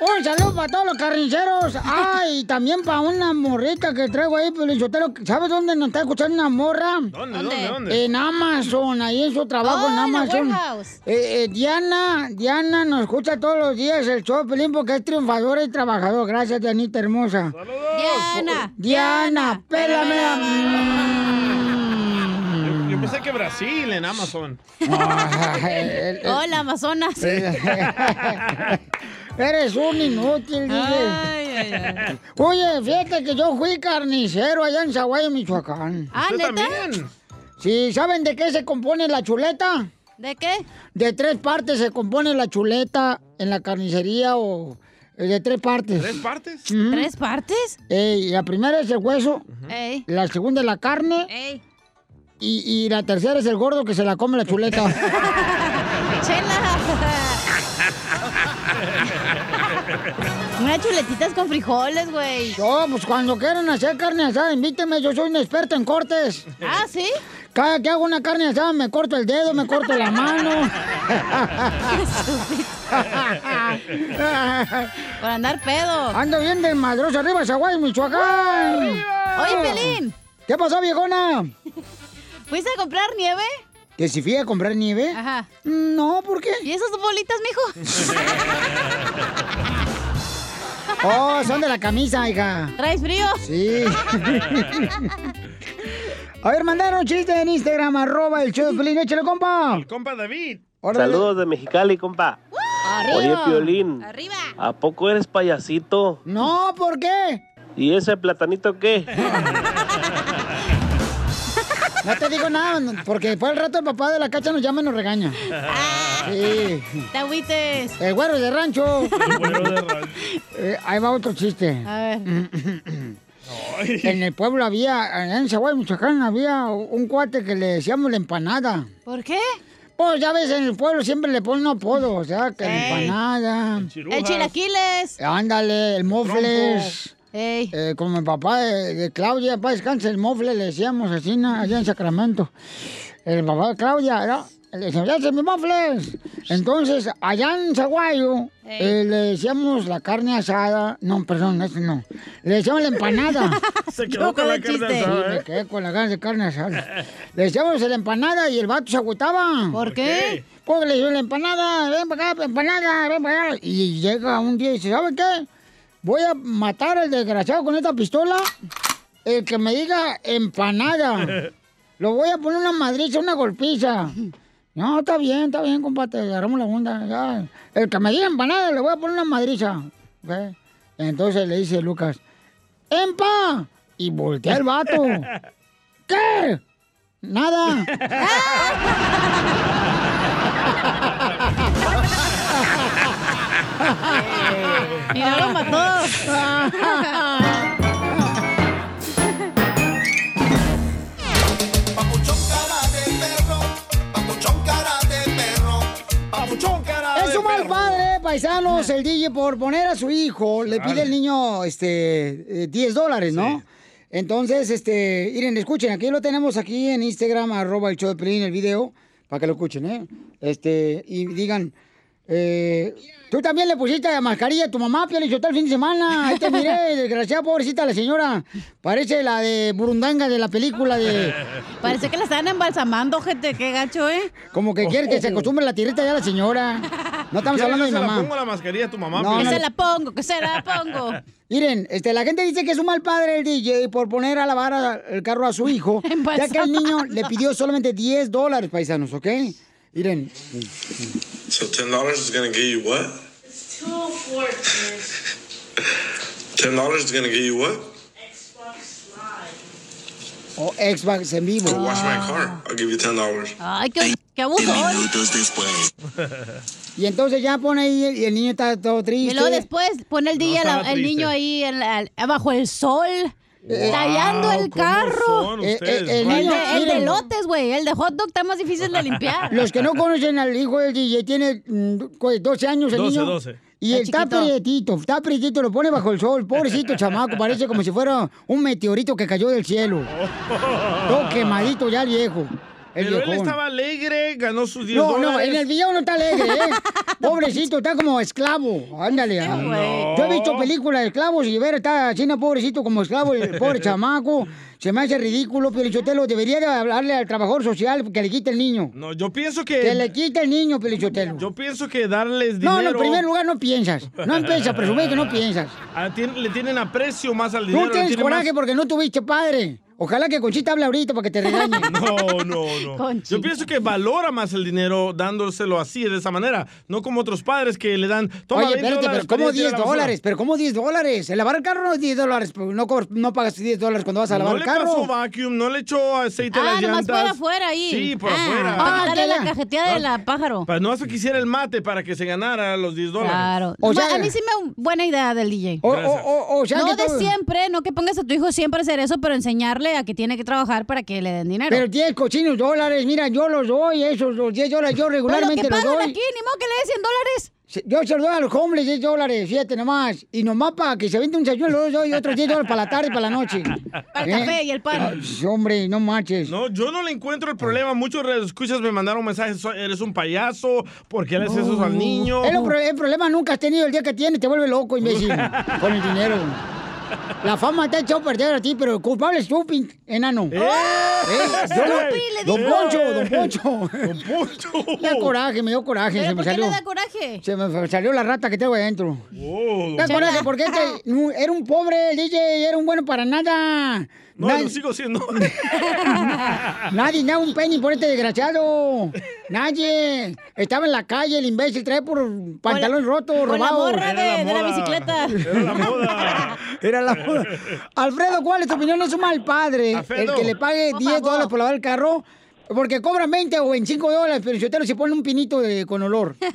Un saludo para todos los carniceros. Ay, y también para una morrita que traigo ahí, Pelichotero. ¿Sabes dónde nos está escuchando una morra? ¿Dónde, dónde, dónde? En Amazon, ahí en su trabajo Oh, en Amazon. Eh, eh, Diana, Diana nos escucha todos los días el show Pelín porque es triunfadora y trabajador. Gracias, Dianita hermosa. Diana. Diana, pélame. Yo, yo pensé que Brasil en Amazon. Hola, Amazonas. Eres un inútil, DJ. Ay, ay, ay. Oye, fíjate que yo fui carnicero allá en Zaguayo, Michoacán. Ah, ¿Usted ¿neta? también? Sí, ¿saben de qué se compone la chuleta? ¿De qué? De tres partes se compone la chuleta en la carnicería o eh, de tres partes. ¿Tres partes? ¿Tres partes? Ey, la primera es el hueso, Ey. la segunda es la carne Ey. y, y la tercera es el gordo que se la come la chuleta. Unas chuletitas con frijoles, güey. No, pues cuando quieran hacer carne asada, invíteme, yo soy un experto en cortes. Ah, ¿sí? Cada que hago una carne asada me corto el dedo, me corto la mano. Por andar pedo. Ando bien del madroso arriba, Zaguay, Michoacán. Oye, Pelín. ¿Qué pasó, viejona? ¿Fuiste a comprar nieve? ¿Que si fui a comprar nieve? Ajá. No, ¿por qué? ¿Y esas bolitas, mijo? Oh, son de la camisa, hija. ¿Traes frío? Sí. A ver, mandaron un chiste en Instagram, arroba el show de Pelín. Échale, compa. El compa David. Órale. Saludos de Mexicali, compa. Oye, Piolín, Arriba. ¿a poco eres payasito? No, ¿por qué? ¿Y ese platanito qué? No te digo nada, porque después el rato el papá de la cacha nos llama y nos regaña. Sí. Te agüites. El güero de rancho. Eh, ahí va otro chiste. A ver. En el pueblo había, en Zaguay, Michoacán, había un cuate que le decíamos la empanada. ¿Por qué? Pues ya ves, en el pueblo siempre le ponen un apodo, o sea, que la empanada. El chilaquiles. Ándale, el mofles. Eh, como el papá de, de Claudia, papá descansa, el mofle, le decíamos así, ¿no? allá en Sacramento. El papá de Claudia, ¿no? Le decíamos, ¡ya se mi mofles! Entonces, allá en Zaguayo, eh, le decíamos la carne asada. No, perdón, eso no. Le decíamos la empanada. Se quedó con la carne Sí, asada, me ¿eh? quedé con la ganas de carne asada. Le decíamos la empanada y el vato se agüitaba. ¿Por qué? Porque le decíamos la empanada, ven para acá, empanada, ven para acá. Y llega un día y dice, ¿sabe qué? Voy a matar al desgraciado con esta pistola. El que me diga empanada. Lo voy a poner una madriza, una golpiza. No, está bien, está bien, compadre, agarramos la onda. ya. El que me diga empanada, le voy a poner una madriza. Entonces le dice Lucas, ¡Empa! Y voltea el vato. ¿Qué? Nada. Y no lo mató. Es un mal padre, paisanos, el DJ por poner a su hijo, le pide al niño este eh, 10 dólares, ¿no? Entonces, este, miren, escuchen, aquí lo tenemos aquí en Instagram, arroba el show de Pelín, el video, para que lo escuchen, ¿eh? Este, y digan, eh, tú también le pusiste la mascarilla a tu mamá, Pio, el fin de semana, ahí te miré, desgraciada, pobrecita la señora, parece la de Burundanga de la película de... Parece que la están embalsamando, gente. Qué gacho, ¿eh? Como que quiere que se acostumbre la tirita ya la señora. No estamos ¿Quieres hablando de que mi se mamá. la pongo la mascarilla a tu mamá? No, que se la pongo, que se la pongo. Miren, este, la gente dice que es un mal padre el DJ por poner a lavar el carro a su hijo, ya que el niño le pidió solamente 10 dólares, paisanos, ¿ok? Miren, So ten dollars is gonna get you what? Two oh four, Ten dollars is gonna get you what? Xbox Live. O Xbox en vivo. Go wash my car. I'll give you ten dollars. Ay, qué, qué abuso. Minutos después. Y entonces ya pone ahí y el niño está todo triste. Y luego después pone el día la- el triste. niño ahí en la- bajo el sol. Eh, tallando el ¿cómo carro. Eh, eh, el el, de, el lotes, güey. El de hot dog está más difícil de limpiar. Los que no conocen al hijo del DJ, tiene mm, ¿cuál? 12 años el 12, niño. 12. Y Está él está prietito, está prietito, lo pone bajo el sol. Pobrecito chamaco, parece como si fuera un meteorito que cayó del cielo. Todo quemadito ya el viejo. Pero él viejón. estaba alegre, ganó sus 10 No, dólares. no, en el video no está alegre, ¿eh? Pobrecito, está como esclavo. Ándale. ah. güey. Yo he visto películas de esclavos y ver, está así, no, pobrecito, como esclavo, el pobre chamaco. Se me hace ridículo, Pelichotelo. Debería de hablarle al trabajador social que le quite el niño. No, yo pienso que... Que le quite el niño, Pelichotelo. Yo pienso que darles No, dinero... no, en primer lugar no piensas. No empiezas a presumir que no piensas. Ah, tien- le tienen aprecio más al dinero. Tú tienes coraje más- porque no tuviste padre. Ojalá que Conchita hable ahorita para que te regañe. No, no, no. Yo pienso que valora más el dinero dándoselo así, de esa manera. No como otros padres que le dan... Toma Oye, 20 espérate, dólares pero ¿cómo para irte a 10 la basura". dólares? ¿Pero cómo 10 dólares? El lavar el carro no es 10 dólares. pero No, no pagas 10 dólares cuando vas a lavar No el le carro. pasó vacuum, no le echó aceite a Ah, las nomás llantas. por afuera ahí. Sí, por Ah, afuera. Para quitarle ya. la cajeteada de la pájaro. Para no hacer que hiciera el mate para que se ganara los 10 dólares. Claro. O sea- a mí sí me buena idea del DJ. O- o- o- o sea no que de todo- siempre, no que pongas a tu hijo siempre a hacer eso, pero enseñarle a que tiene que trabajar para que le den dinero. Pero 10 cochinos dólares, mira, yo los doy, esos, los 10 dólares, yo regularmente Pero lo los que doy. pagan aquí, ni modo que le dé 100 dólares. Yo se los doy a los hombres 10 dólares, fíjate nomás. Y nomás para que se vente un sayuelo, los doy otros 10 dólares para la tarde y para la noche. Para el café y el pan. Ay, hombre, no manches. No, yo no le encuentro el problema. Muchos escuchas me mandaron mensajes, "So- eres un payaso, ¿por qué le haces eso al niño? Lo pro- el problema nunca has tenido el día que tienes, te vuelve loco, imbécil, con el dinero. La fama te ha echado a perder a ti, pero el culpable es tú, pin- enano. ¡Eh! yo Stupi, le Don digo. Poncho, Don Poncho. Don Poncho. Me da coraje, me dio coraje. ¿Pero se me por qué salió. le da coraje? Se me salió la rata que tengo ahí adentro. Oh, Da don- coraje porque este era un pobre el DJ, era un bueno para nada. No, Nadie- lo sigo siendo. Nadie da un penny por este desgraciado. Nadie. Estaba en la calle, el imbécil trae por pantalón roto, Con la robado. morra de, de la bicicleta. Era la moda. Era la moda. Alfredo, ¿cuál es tu opinión? Es un mal padre Alfredo. el que le pague 10 dólares por lavar el carro. Porque cobran 20 o 25 dólares, pero si usted se pone un pinito de- con olor.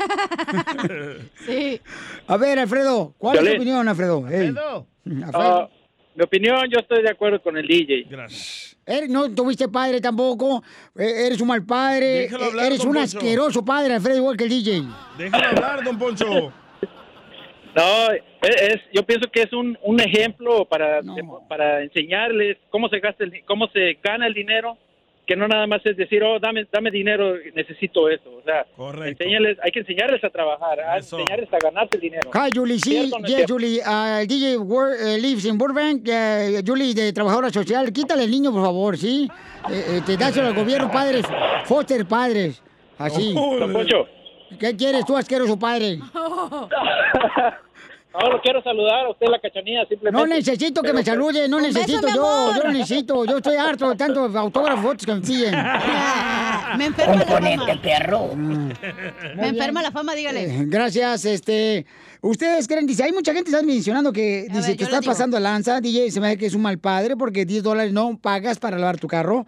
Sí. A ver, Alfredo, ¿cuál es tu opinión, Alfredo? Ey. Alfredo. Ah, mi opinión, yo estoy de acuerdo con el DJ. Gracias. Eres- no tuviste padre tampoco, eh, eres un mal padre, Déjalo hablar, eres un Poncho. asqueroso padre, Alfredo, igual que el DJ. Déjalo hablar, don Poncho. No, es, es- yo pienso que es un, un ejemplo para, para enseñarles cómo se gasta, el, cómo se gana el dinero, que no nada más es decir, oh, dame, dame dinero, necesito eso. O sea, enséñales, hay que enseñarles a trabajar, a enseñarles a ganarse el dinero. Hi, Julie, sí. Julie, uh, el DJ wor- eh, lives in Burbank, eh, Julie, de trabajadora social, quítale el niño, por favor, ¿sí? Eh, eh, te dáselo al gobierno, padres, foster padres, así. ¿Qué quieres tú, asqueroso padre? No, lo quiero saludar a usted, la cachanilla, simplemente. No necesito que Pero, me salude, no beso, necesito yo, yo no necesito, yo estoy harto de tantos autógrafos fotos que me piden. Me enferma la fama. perro. Me enferma la fama, dígale. Eh, Gracias, este. Ustedes creen, dice, hay mucha gente que está mencionando que dice, ver, te estás pasando lanza, DJ, se me hace que es un mal padre porque 10 dólares no pagas para lavar tu carro.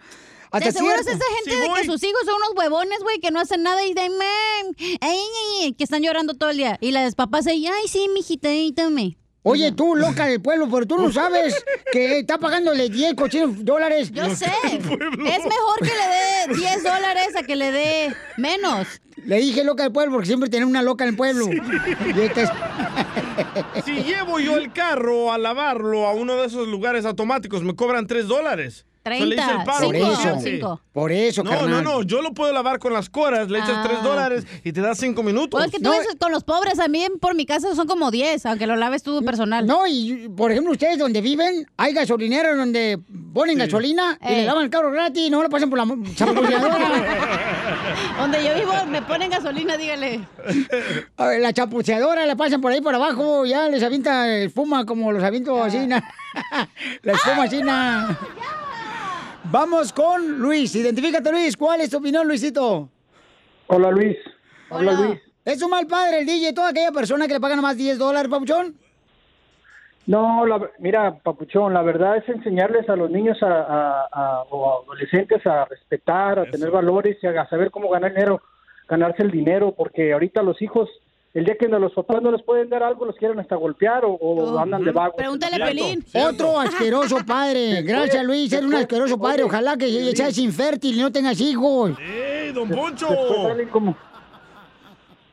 De seguro es esa gente de que sus hijos son unos huevones, güey, que no hacen nada y de ay, ay, ay", que están llorando todo el día. Y las papás ahí, ay, sí, mijita, tome. Oye, tú, loca del pueblo, pero tú no sabes que está pagándole 10 cochinos dólares. Yo sé. Es mejor que le dé 10 dólares a que le dé menos. Le dije loca del pueblo porque siempre tiene una loca en el pueblo. Y esta es- Si llevo yo el carro a lavarlo a uno de esos lugares automáticos, me cobran 3 dólares. So, le hice el paro, Por ¿no? eso, Sí. por eso, No, carnal. no, no, yo lo puedo lavar con las coras, le echas Ah. 3 dólares y te das 5 minutos. Pues es que tú ves con los pobres, a mí por mi casa son como 10, aunque lo laves tú personal. No, y por ejemplo, ustedes donde viven, hay gasolineros donde ponen gasolina y le lavan el carro gratis y no lo pasan por la chapuceadora. Donde yo vivo me ponen gasolina, dígale. A ver, la chapuceadora la pasan por ahí por abajo, ya les avienta espuma como los aviento Ah. así. na. la espuma así. na. Vamos con Luis. Identifícate, Luis. ¿Cuál es tu opinión, Luisito? Hola, Luis. Hola, Luis. ¿Es un mal padre el DJ, toda aquella persona que le pagan nomás 10 dólares, papuchón? No, la- mira, Papuchón, la verdad es enseñarles a los niños a, a- a- o adolescentes a respetar, a tener valores y a, a saber cómo ganar dinero, ganarse el dinero, porque ahorita los hijos, el día que los papás no les pueden dar algo, los quieren hasta golpear o, o andan de vagos. Pregúntale a Pelín. Otro asqueroso padre. Gracias, Luis. Eres un asqueroso padre. Ojalá que seas infértil y no tengas hijos. ¡Ey, don Poncho! Después salen como,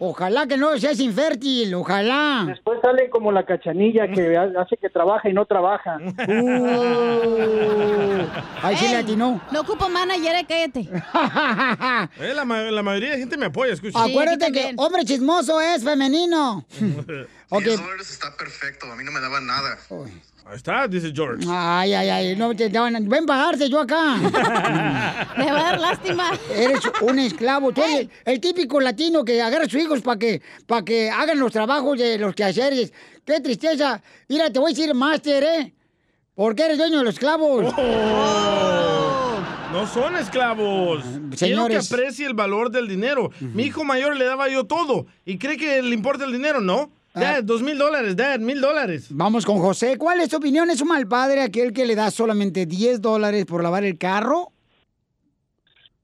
Ojalá que no seas infértil. Ojalá. después salen como la cachanilla que ha- hace que trabaja y no trabaja. Ahí sí le atinó. No ocupo manager, eh, cállate. Eh, la, ma- la mayoría de gente me apoya, escucha. Acuérdate que hombre chismoso es femenino. ok. está perfecto, a mí no me daban nada. Ahí está, dice George. Ay, ay, ay. No te daban- Ven pagarte yo acá. Le va a dar lástima. Eres un esclavo. Tú eres el típico latino que agarra a sus hijos para que, para que hagan los trabajos de los quehaceres. Qué tristeza. Mira, te voy a decir máster, ¿eh? Porque eres dueño de los esclavos. No son esclavos. Quiero señores. que aprecie el valor del dinero. Mi hijo mayor le daba yo todo. ¿Y cree que le importa el dinero? No. Dad, dos mil dólares, dad, mil dólares. Vamos con José. ¿Cuál es tu opinión? ¿Es un mal padre aquel que le da solamente 10 dólares por lavar el carro?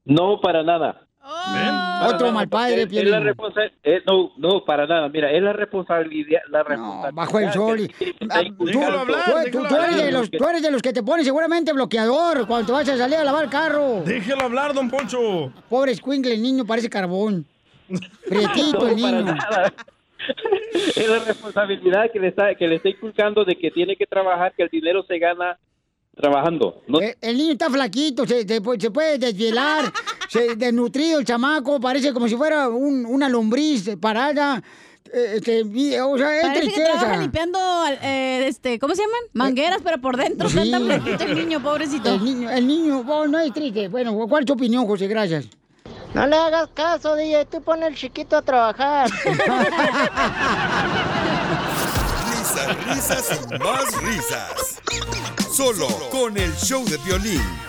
No, para nada. Oh. Otro mal padre, Es, es la Piolín. responsa- eh, no, no, para nada. Mira, es la responsabilidad. La responsabilidad bajo el sol. y- Ah, tú, hablar, eres de los, tú eres de los que te pones seguramente bloqueador cuando te vas a salir a lavar el carro. Déjelo hablar, don Poncho. Pobre escuincle, el niño parece carbón. Prietito No, el para niño. nada. Es la responsabilidad que le está que le está inculcando de que tiene que trabajar, que el dinero se gana trabajando. No, Eh, El niño está flaquito, se, se puede- se puede desvielar, se desnutrido el chamaco, parece como si fuera un- una lombriz parada. Eh, este, o sea, es Parece que trabaja limpiando, eh, este, ¿cómo se llaman? Mangueras, pero por dentro. Sí. Está flaquito el niño, pobrecito. El niño, el niño, oh, no es triste. Bueno, ¿cuál es tu opinión, José? Gracias. No le hagas caso, DJ, tú pon el chiquito a trabajar. Risas, risas y más risas. Solo con el show de violín.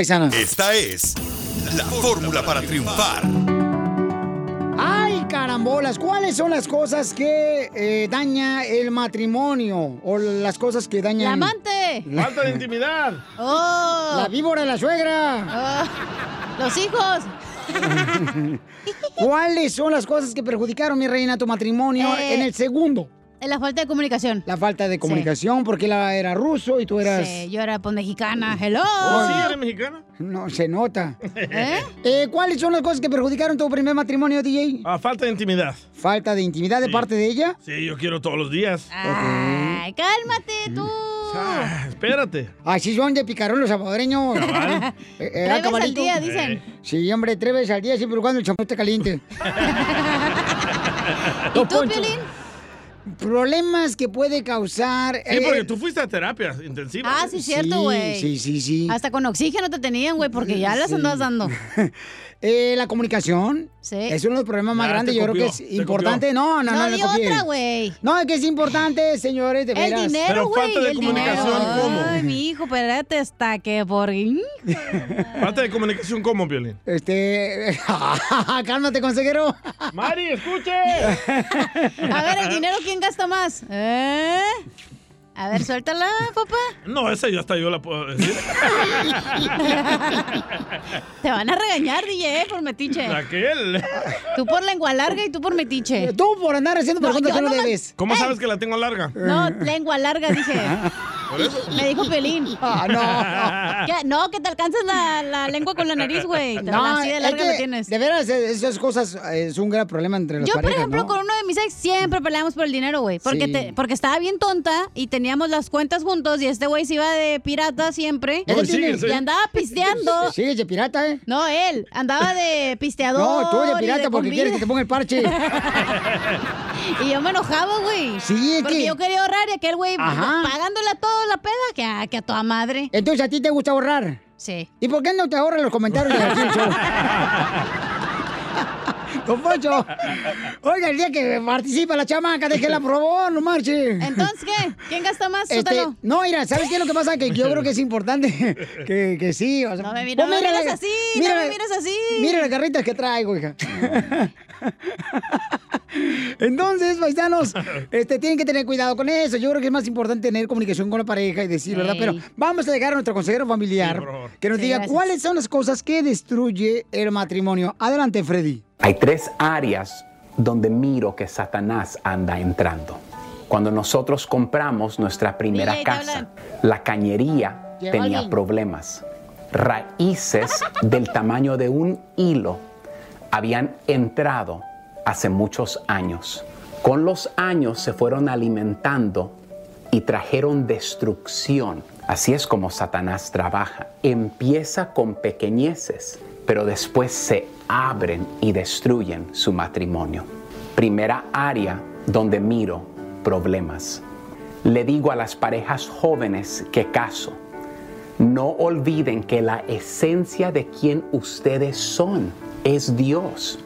paisana. Esta es la fórmula para triunfar. ¡Ay, carambolas! ¿Cuáles son las cosas que eh, daña el matrimonio? O las cosas que dañan... ¡La amante! Falta de intimidad. ¡Oh! La víbora de la suegra. Oh, ¡Los hijos! ¿Cuáles son las cosas que perjudicaron, mi reina, tu matrimonio Eh, en el segundo? La falta de comunicación. La falta de comunicación, porque él era ruso y tú eras... Sí, yo era pues mexicana. ¡Hello! ¿Oh, sí, eres mexicana? No, se nota. ¿Eh? Eh, ¿Cuáles son las cosas que perjudicaron tu primer matrimonio, DJ? Ah, falta de intimidad. ¿Falta de intimidad de parte de ella? Sí, yo quiero todos los días. Ay, cálmate tú. Ah, espérate. Así son de picarón los salvadoreños. Cabal. Eh, eh, Tres veces cabalito. al día, dicen. Sí, hombre, tres veces al día, siempre cuando el champú esté caliente. ¿Y tú, Piolín? Problemas que puede causar... Sí, eh, porque tú fuiste a terapia intensiva. Ah, sí, cierto, güey. Sí, sí, sí. Hasta con oxígeno te tenían, güey, porque ya las Sí. andabas dando. Eh, la comunicación. Sí. Es uno de los problemas más Ya, grandes. Yo creo que es te importante. copió. No, no, no. No, no di otra, güey. No, es que es importante, señores, de El veras. dinero, Pero güey. falta de el comunicación, dinero. ¿cómo? Ay, mi hijo, espérate hasta que por... Falta de comunicación, ¿cómo, Violín? Este. Cálmate, consejero. Mari, escuche. A ver, el dinero, ¿quién gasta más? ¿Eh? A ver, suéltala, papá. No, esa ya hasta yo la puedo decir. Te van a regañar, DJ, por metiche. Aquel. Tú por lengua larga y tú por metiche. Tú por andar haciendo preguntas yo que no no debes. ¿Cómo sabes que la tengo larga? No, lengua larga, dije. ¿Por eso? Me dijo Pelín. Ah, no. ¿Qué? No, que te alcances la, la lengua con la nariz, güey. No, así de es larga que, la tienes. De veras, eh, esas cosas eh, es un gran problema entre las Yo, por ejemplo, ¿no? con uno de mis ex siempre peleamos por el dinero, güey. Porque, Sí. te- porque estaba bien tonta y teníamos las cuentas juntos y este güey se iba de pirata siempre. No, y sigue, y andaba pisteando. Sí, de pirata, ¿eh? No, él. Andaba de pisteador. No, tú de pirata porque quieres que te ponga el parche. Y yo me enojaba, güey. Sí, es Porque que- yo quería ahorrar y aquel güey pagándole a todo la peda que a, que a toda madre. Entonces, ¿a ti te gusta ahorrar? Sí. ¿Y por qué no te ahorras los comentarios de show? Don Poncho. Oiga, el día que participa la chamaca, déjela probar, no marche. Entonces, ¿qué? ¿Quién gasta más? Este, no, mira, ¿sabes qué es lo que pasa? Que yo creo que es importante que, que sí. O sea, No me mira- no me mira mires así, no me mires así. Mira las garritas que traigo, hija. Entonces, paisanos, este, tienen que tener cuidado con eso. Yo creo que es más importante tener comunicación con la pareja y decir, ¿verdad? Pero vamos a llegar a nuestro consejero familiar Sí, por favor. que nos Sí, diga gracias. cuáles son las cosas que destruye el matrimonio. Adelante, Freddy. Hay tres áreas donde miro que Satanás anda entrando. Cuando nosotros compramos nuestra primera casa, la cañería tenía problemas. Raíces del tamaño de un hilo habían entrado hace muchos años. Con los años se fueron alimentando y trajeron destrucción. Así es como Satanás trabaja. Empieza con pequeñeces, pero después se abren y destruyen su matrimonio. Primera área donde miro problemas. Le digo a las parejas jóvenes que caso, no olviden que la esencia de quien ustedes son es Dios.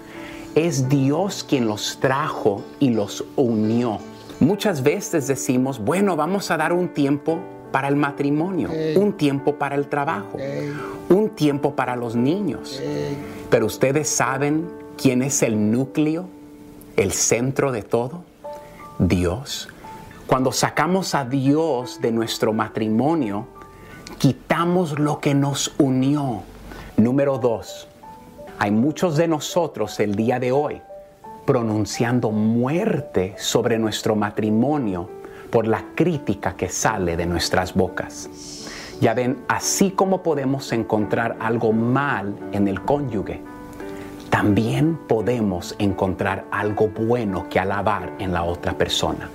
Es Dios quien los trajo y los unió. Muchas veces decimos, bueno, vamos a dar un tiempo para el matrimonio, un tiempo para el trabajo, un tiempo para los niños. Pero ustedes saben quién es el núcleo, el centro de todo. Dios. Cuando sacamos a Dios de nuestro matrimonio, quitamos lo que nos unió. Número dos, hay muchos de nosotros el día de hoy pronunciando muerte sobre nuestro matrimonio por la crítica que sale de nuestras bocas. Ya ven, así como podemos encontrar algo mal en el cónyuge, también podemos encontrar algo bueno que alabar en la otra persona.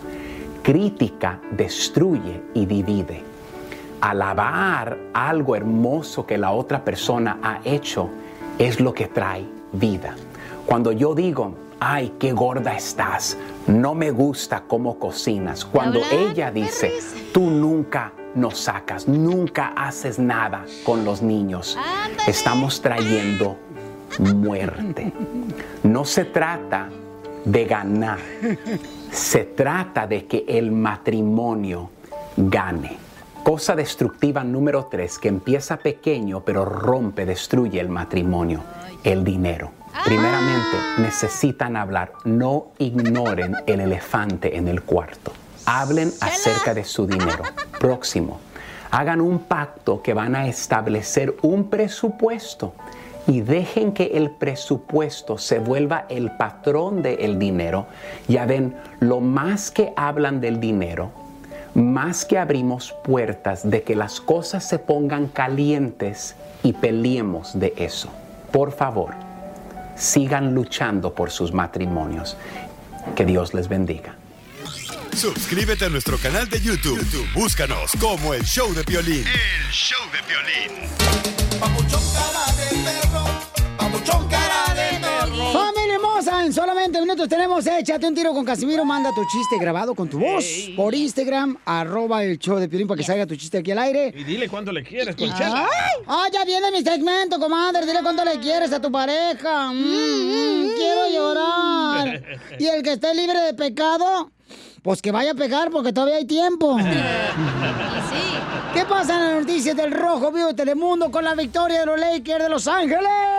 Crítica destruye y divide. Alabar algo hermoso que la otra persona ha hecho es lo que trae vida. Cuando yo digo, ay, qué gorda estás, no me gusta cómo cocinas, cuando ella dice, tú nunca nos sacas, nunca haces nada con los niños, estamos trayendo muerte. No se trata de ganar, se trata de que el matrimonio gane. Cosa destructiva número tres, que empieza pequeño pero rompe, destruye el matrimonio, el dinero. Primeramente, necesitan hablar, no ignoren el elefante en el cuarto. Hablen acerca de su dinero. Próximo, hagan un pacto que van a establecer un presupuesto y dejen que el presupuesto se vuelva el patrón del dinero. Ya ven, lo más que hablan del dinero, más que abrimos puertas de que las cosas se pongan calientes y peleemos de eso. Por favor, sigan luchando por sus matrimonios. Que Dios les bendiga. Suscríbete a nuestro canal de YouTube. YouTube, Búscanos como el show de violín. El show de violín. Familia hermosa, en solamente minutos tenemos Échate un tiro con Casimiro. Manda tu chiste grabado con tu voz por Instagram, arroba el show de Piolín para que salga tu chiste aquí al aire. Y dile cuánto le quieres, Conchela. ¡Ay! Ah, ya viene mi segmento, comadre. Dile cuánto le quieres a tu pareja. Mm, mm, quiero llorar. Y el que esté libre de pecado, pues que vaya a pecar porque todavía hay tiempo. ¿Qué pasa en las noticias del Rojo Vivo de Telemundo con la victoria de los Lakers de Los Ángeles?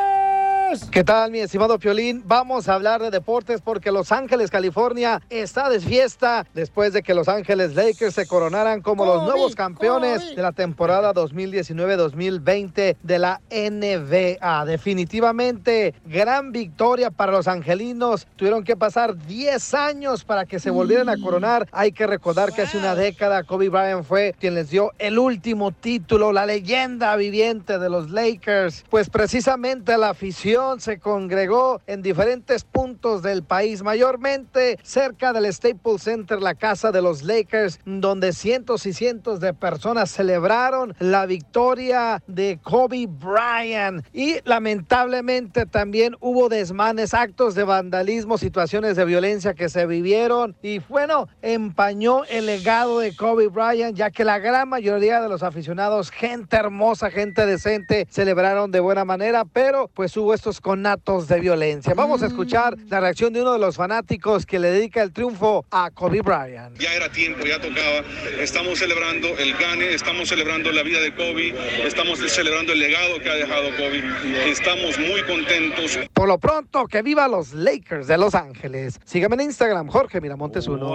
¿Qué tal, mi estimado Piolín? Vamos a hablar de deportes porque Los Ángeles, California, está de fiesta después de que Los Ángeles Lakers se coronaran como los nuevos campeones de la temporada 2019-2020 de la NBA. Definitivamente, gran victoria para los angelinos. Tuvieron que pasar 10 años para que se volvieran a coronar. Hay que recordar que hace una década Kobe Bryant fue quien les dio el último título, la leyenda viviente de los Lakers. Pues precisamente la afición se congregó en diferentes puntos del país, mayormente cerca del Staples Center, la casa de los Lakers, donde cientos y cientos de personas celebraron la victoria de Kobe Bryant. Y lamentablemente también hubo desmanes, actos de vandalismo, situaciones de violencia que se vivieron. Y bueno, empañó el legado de Kobe Bryant, ya que la gran mayoría de los aficionados, gente hermosa, gente decente, celebraron de buena manera, pero pues hubo estos conatos de violencia. Vamos a escuchar la reacción de uno de los fanáticos que le dedica el triunfo a Kobe Bryant. Ya era tiempo, ya tocaba. Estamos celebrando el gane, estamos celebrando la vida de Kobe, estamos celebrando el legado que ha dejado Kobe. Estamos muy contentos. Por lo pronto, que viva los Lakers de Los Ángeles. Sígame en Instagram, Jorge Miramontes uno.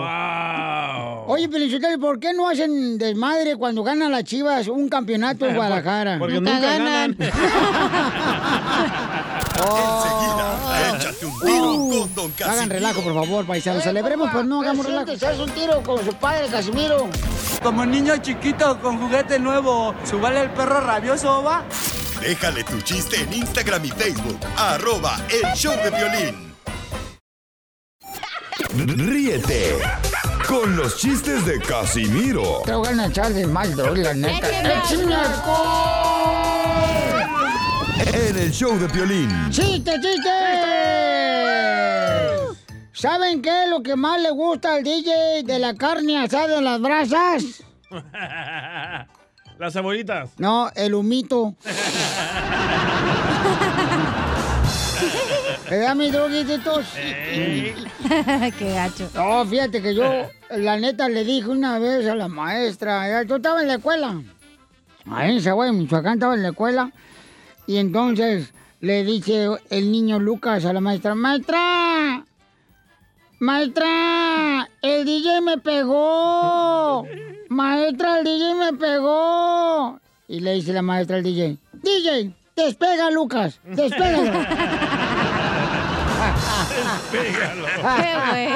Oye, Pelichotelo, ¿por qué no hacen desmadre cuando ganan las chivas un campeonato en Guadalajara? Porque nunca ganan. Enseguida, échate un tiro con Don Hagan Casimiro. relajo, por favor, paisanos. Celebremos, pues no hagamos relajo. ¿Haz un tiro con su padre, Casimiro? Como niño chiquito con juguete nuevo, ¿subale el perro rabioso, va? Déjale tu chiste en Instagram y Facebook. Arroba el show de violín. Ríete con los chistes de Casimiro Te voy a echar de mal, la neta. Écheme ¡Échame alcohol! En el show de violín. ¡Chiste, chiste! ¿Saben qué es lo que más le gusta al DJ de la carne asada en las brasas? Las cebollitas. No, el humito. ¿Me da mis droguititos? Qué gacho. No, fíjate que yo, la neta, le dije una vez a la maestra, ya, yo estaba en la escuela, ahí en Zaguay, Michoacán, estaba en la escuela, y entonces le dice el niño Lucas a la maestra, maestra, maestra, el DJ me pegó, maestra, el DJ me pegó. Y le dice la maestra al DJ, DJ, despega Lucas, despégalo. ¡Qué güey!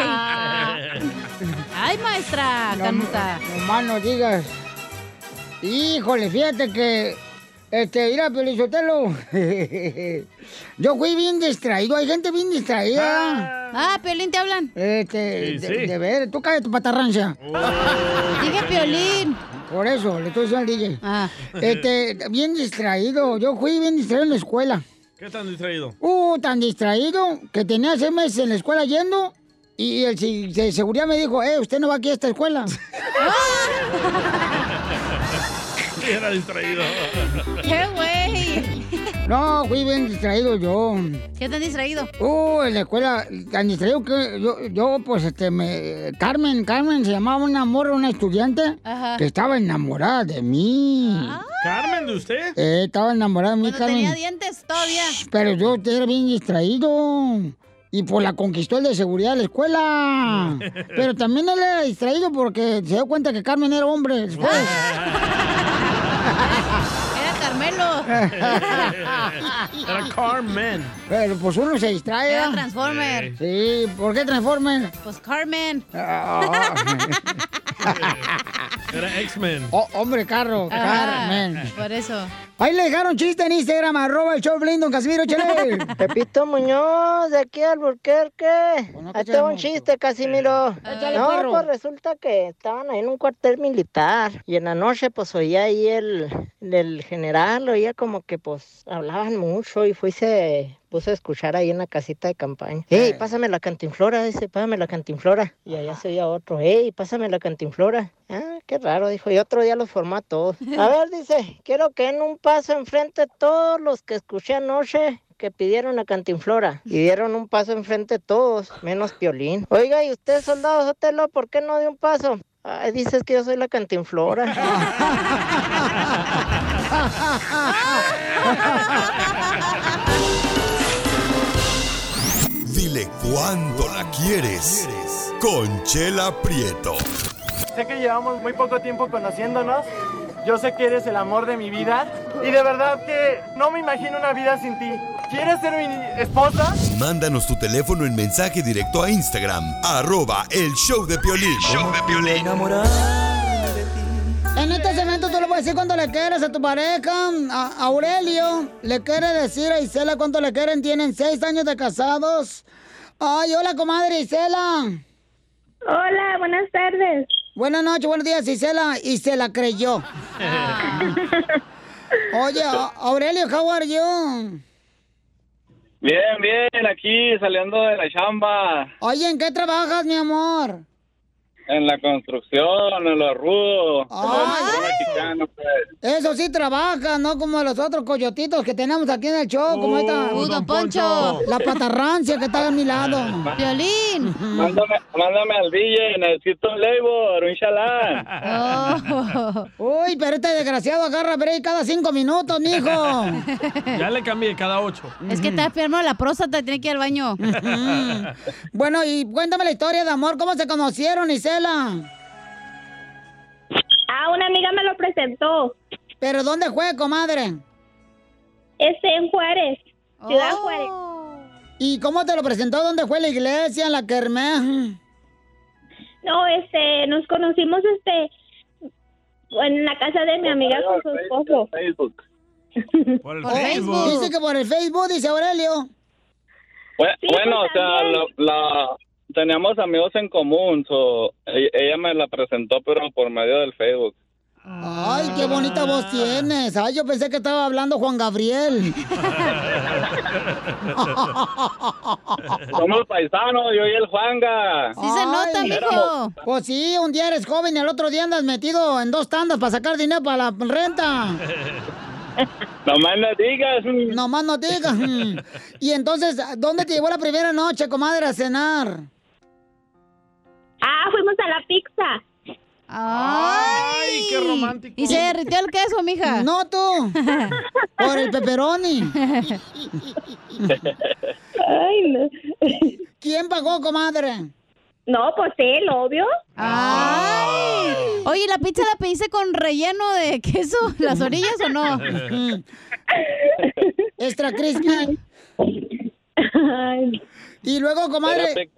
¡Ay, maestra! No, Canuta. No, más no digas. Híjole, fíjate que. Este, mira, Pelizotelo. Yo fui bien distraído. Hay gente bien distraída. Ah, Piolín, ¿te hablan? Este, Sí, de, sí. de ver, tú cállate tu patarrancia. Dije Piolín. Por eso, le estoy diciendo al DJ. Ah. Este, bien distraído. Yo fui bien distraído en la escuela. ¿Qué tan distraído? Uh, tan distraído que tenía seis meses en la escuela yendo. Y el de seguridad me dijo, eh, usted no va aquí a esta escuela. Era distraído. ¡Qué güey! No, fui bien distraído yo. ¿Qué tan distraído? Uh, en la escuela, tan distraído que yo, yo pues, este, me... Carmen, Carmen, se llamaba una morra, una estudiante, Ajá. que estaba enamorada de mí. ¿Carmen de usted? Eh, estaba enamorada de mí, Cuando Carmen. tenía dientes todavía. Pero yo era bien distraído. Y pues la conquistó el de seguridad de la escuela. Pero también él era distraído porque se dio cuenta que Carmen era hombre después. Era Carmen. Pero pues uno se distrae. Era ¿ah? Transformer. Sí, ¿por qué Transformer? Pues Carmen. Era X-Men. Oh, hombre, carro, Ajá, Carmen. Por eso. Ahí le dejaron chiste en Instagram, arroba el show Blin, don Casimiro, chale. Pepito Muñoz, de aquí al Burquerque. Ahí te va un chiste, Casimiro. Échale, No, perro. pues resulta que estaban ahí en un cuartel militar. Y en la noche, pues oía ahí el, el general, oía como que pues hablaban mucho y fui se puso a escuchar ahí en la casita de campaña. ¡Ey, pásame la cantinflora! Dice, pásame la cantinflora. Y allá se oía otro, ¡Ey, pásame la cantinflora! Ah, qué raro, dijo. Y otro día los formó a todos. A ver, dice, quiero que en un paso enfrente todos los que escuché anoche que pidieron la cantinflora y dieron un paso enfrente todos, menos Piolín. Oiga, ¿y usted, soldado Sotelo, por qué no dio un paso? Ay, dices que yo soy la cantinflora. cuánto la quieres. Conchela Prieto. Sé que llevamos muy poco tiempo conociéndonos. Yo sé que eres el amor de mi vida. Y de verdad que no me imagino una vida sin ti. ¿Quieres ser mi esposa? Mándanos tu teléfono en mensaje directo a Instagram, arroba el show de Piolín. Show de Piolín. En este segmento tú le puedes decir cuánto le quieres a tu pareja. A Aurelio le quiere decir a Isela cuánto le quieren. Tienen seis años de casados. Ay, hola, comadre Isela. Hola, buenas tardes. Buenas noches, buenos días, Isela. Y se la creyó. Oye, Aurelio, how are you? Bien, bien, aquí saliendo de la chamba, Oye, ¿en qué trabajas, mi amor? En la construcción, en lo rudo, como el Ay. mexicano mexicano, pues. Eso sí trabaja, no como los otros coyotitos que tenemos aquí en el show, como esta. Uh, don Poncho. La patarrancia que está a mi lado. Violín. Mándame, mándame al DJ, necesito un labor, un chalán. Uy, pero este desgraciado agarra break cada cinco minutos, mijo. Ya le cambié cada ocho. Es que está enfermo de la próstata, tiene que ir al baño. Bueno, y cuéntame la historia de amor, ¿cómo se conocieron, Ah, una amiga me lo presentó. ¿Pero dónde fue, comadre? Este, en Juárez, Ciudad Oh. Juárez. ¿Y cómo te lo presentó? ¿Dónde fue la iglesia, en la kermés? No, este, nos conocimos, este, en la casa de mi amiga con su esposo. Facebook. Por el Oh, Facebook. Dice que por el Facebook, dice Aurelio. Sí, bueno, pues, o sea, lo- la, teníamos amigos en común, so, e- ella me la presentó, pero por medio del Facebook. Ay, qué bonita voz tienes. Ay, yo pensé que estaba hablando Juan Gabriel. Somos paisanos, yo y el Juanga. Sí se nota, Ay, mijo. Pues sí, un día eres joven y el otro día andas metido en dos tandas para sacar dinero para la renta. Nomás no digas. Nomás no digas. Y entonces, ¿dónde te llevó la primera noche, comadre, a cenar? Ah, fuimos a la pizza. Ay, qué romántico. Y se derritió el queso, mija. No tú. Por el pepperoni. Ay, no. ¿Quién pagó, comadre? No, pues él, obvio. Ay. Oye, ¿la pizza la pediste con relleno de queso? ¿Las orillas o no? Extra crispy. Y luego, comadre.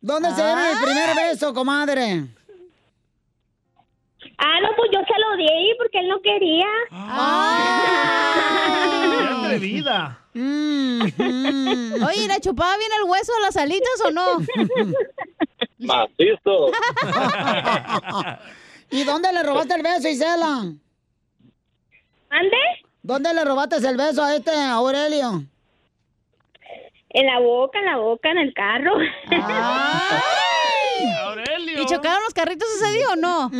¿dónde se dieron el primer beso, comadre? Ah, no, pues yo se lo di porque él no quería. ¡Qué atrevida! Mm, mm. Oye, ¿le chupaba bien el hueso a las alitas o no? Macizo. ¿Y dónde le robaste el beso, Isela? ¿Ande? ¿Dónde le robaste el beso a este Aurelio? En la boca, en la boca, en el carro. ¡Aurelio! ¿Y chocaron los carritos ese día o no?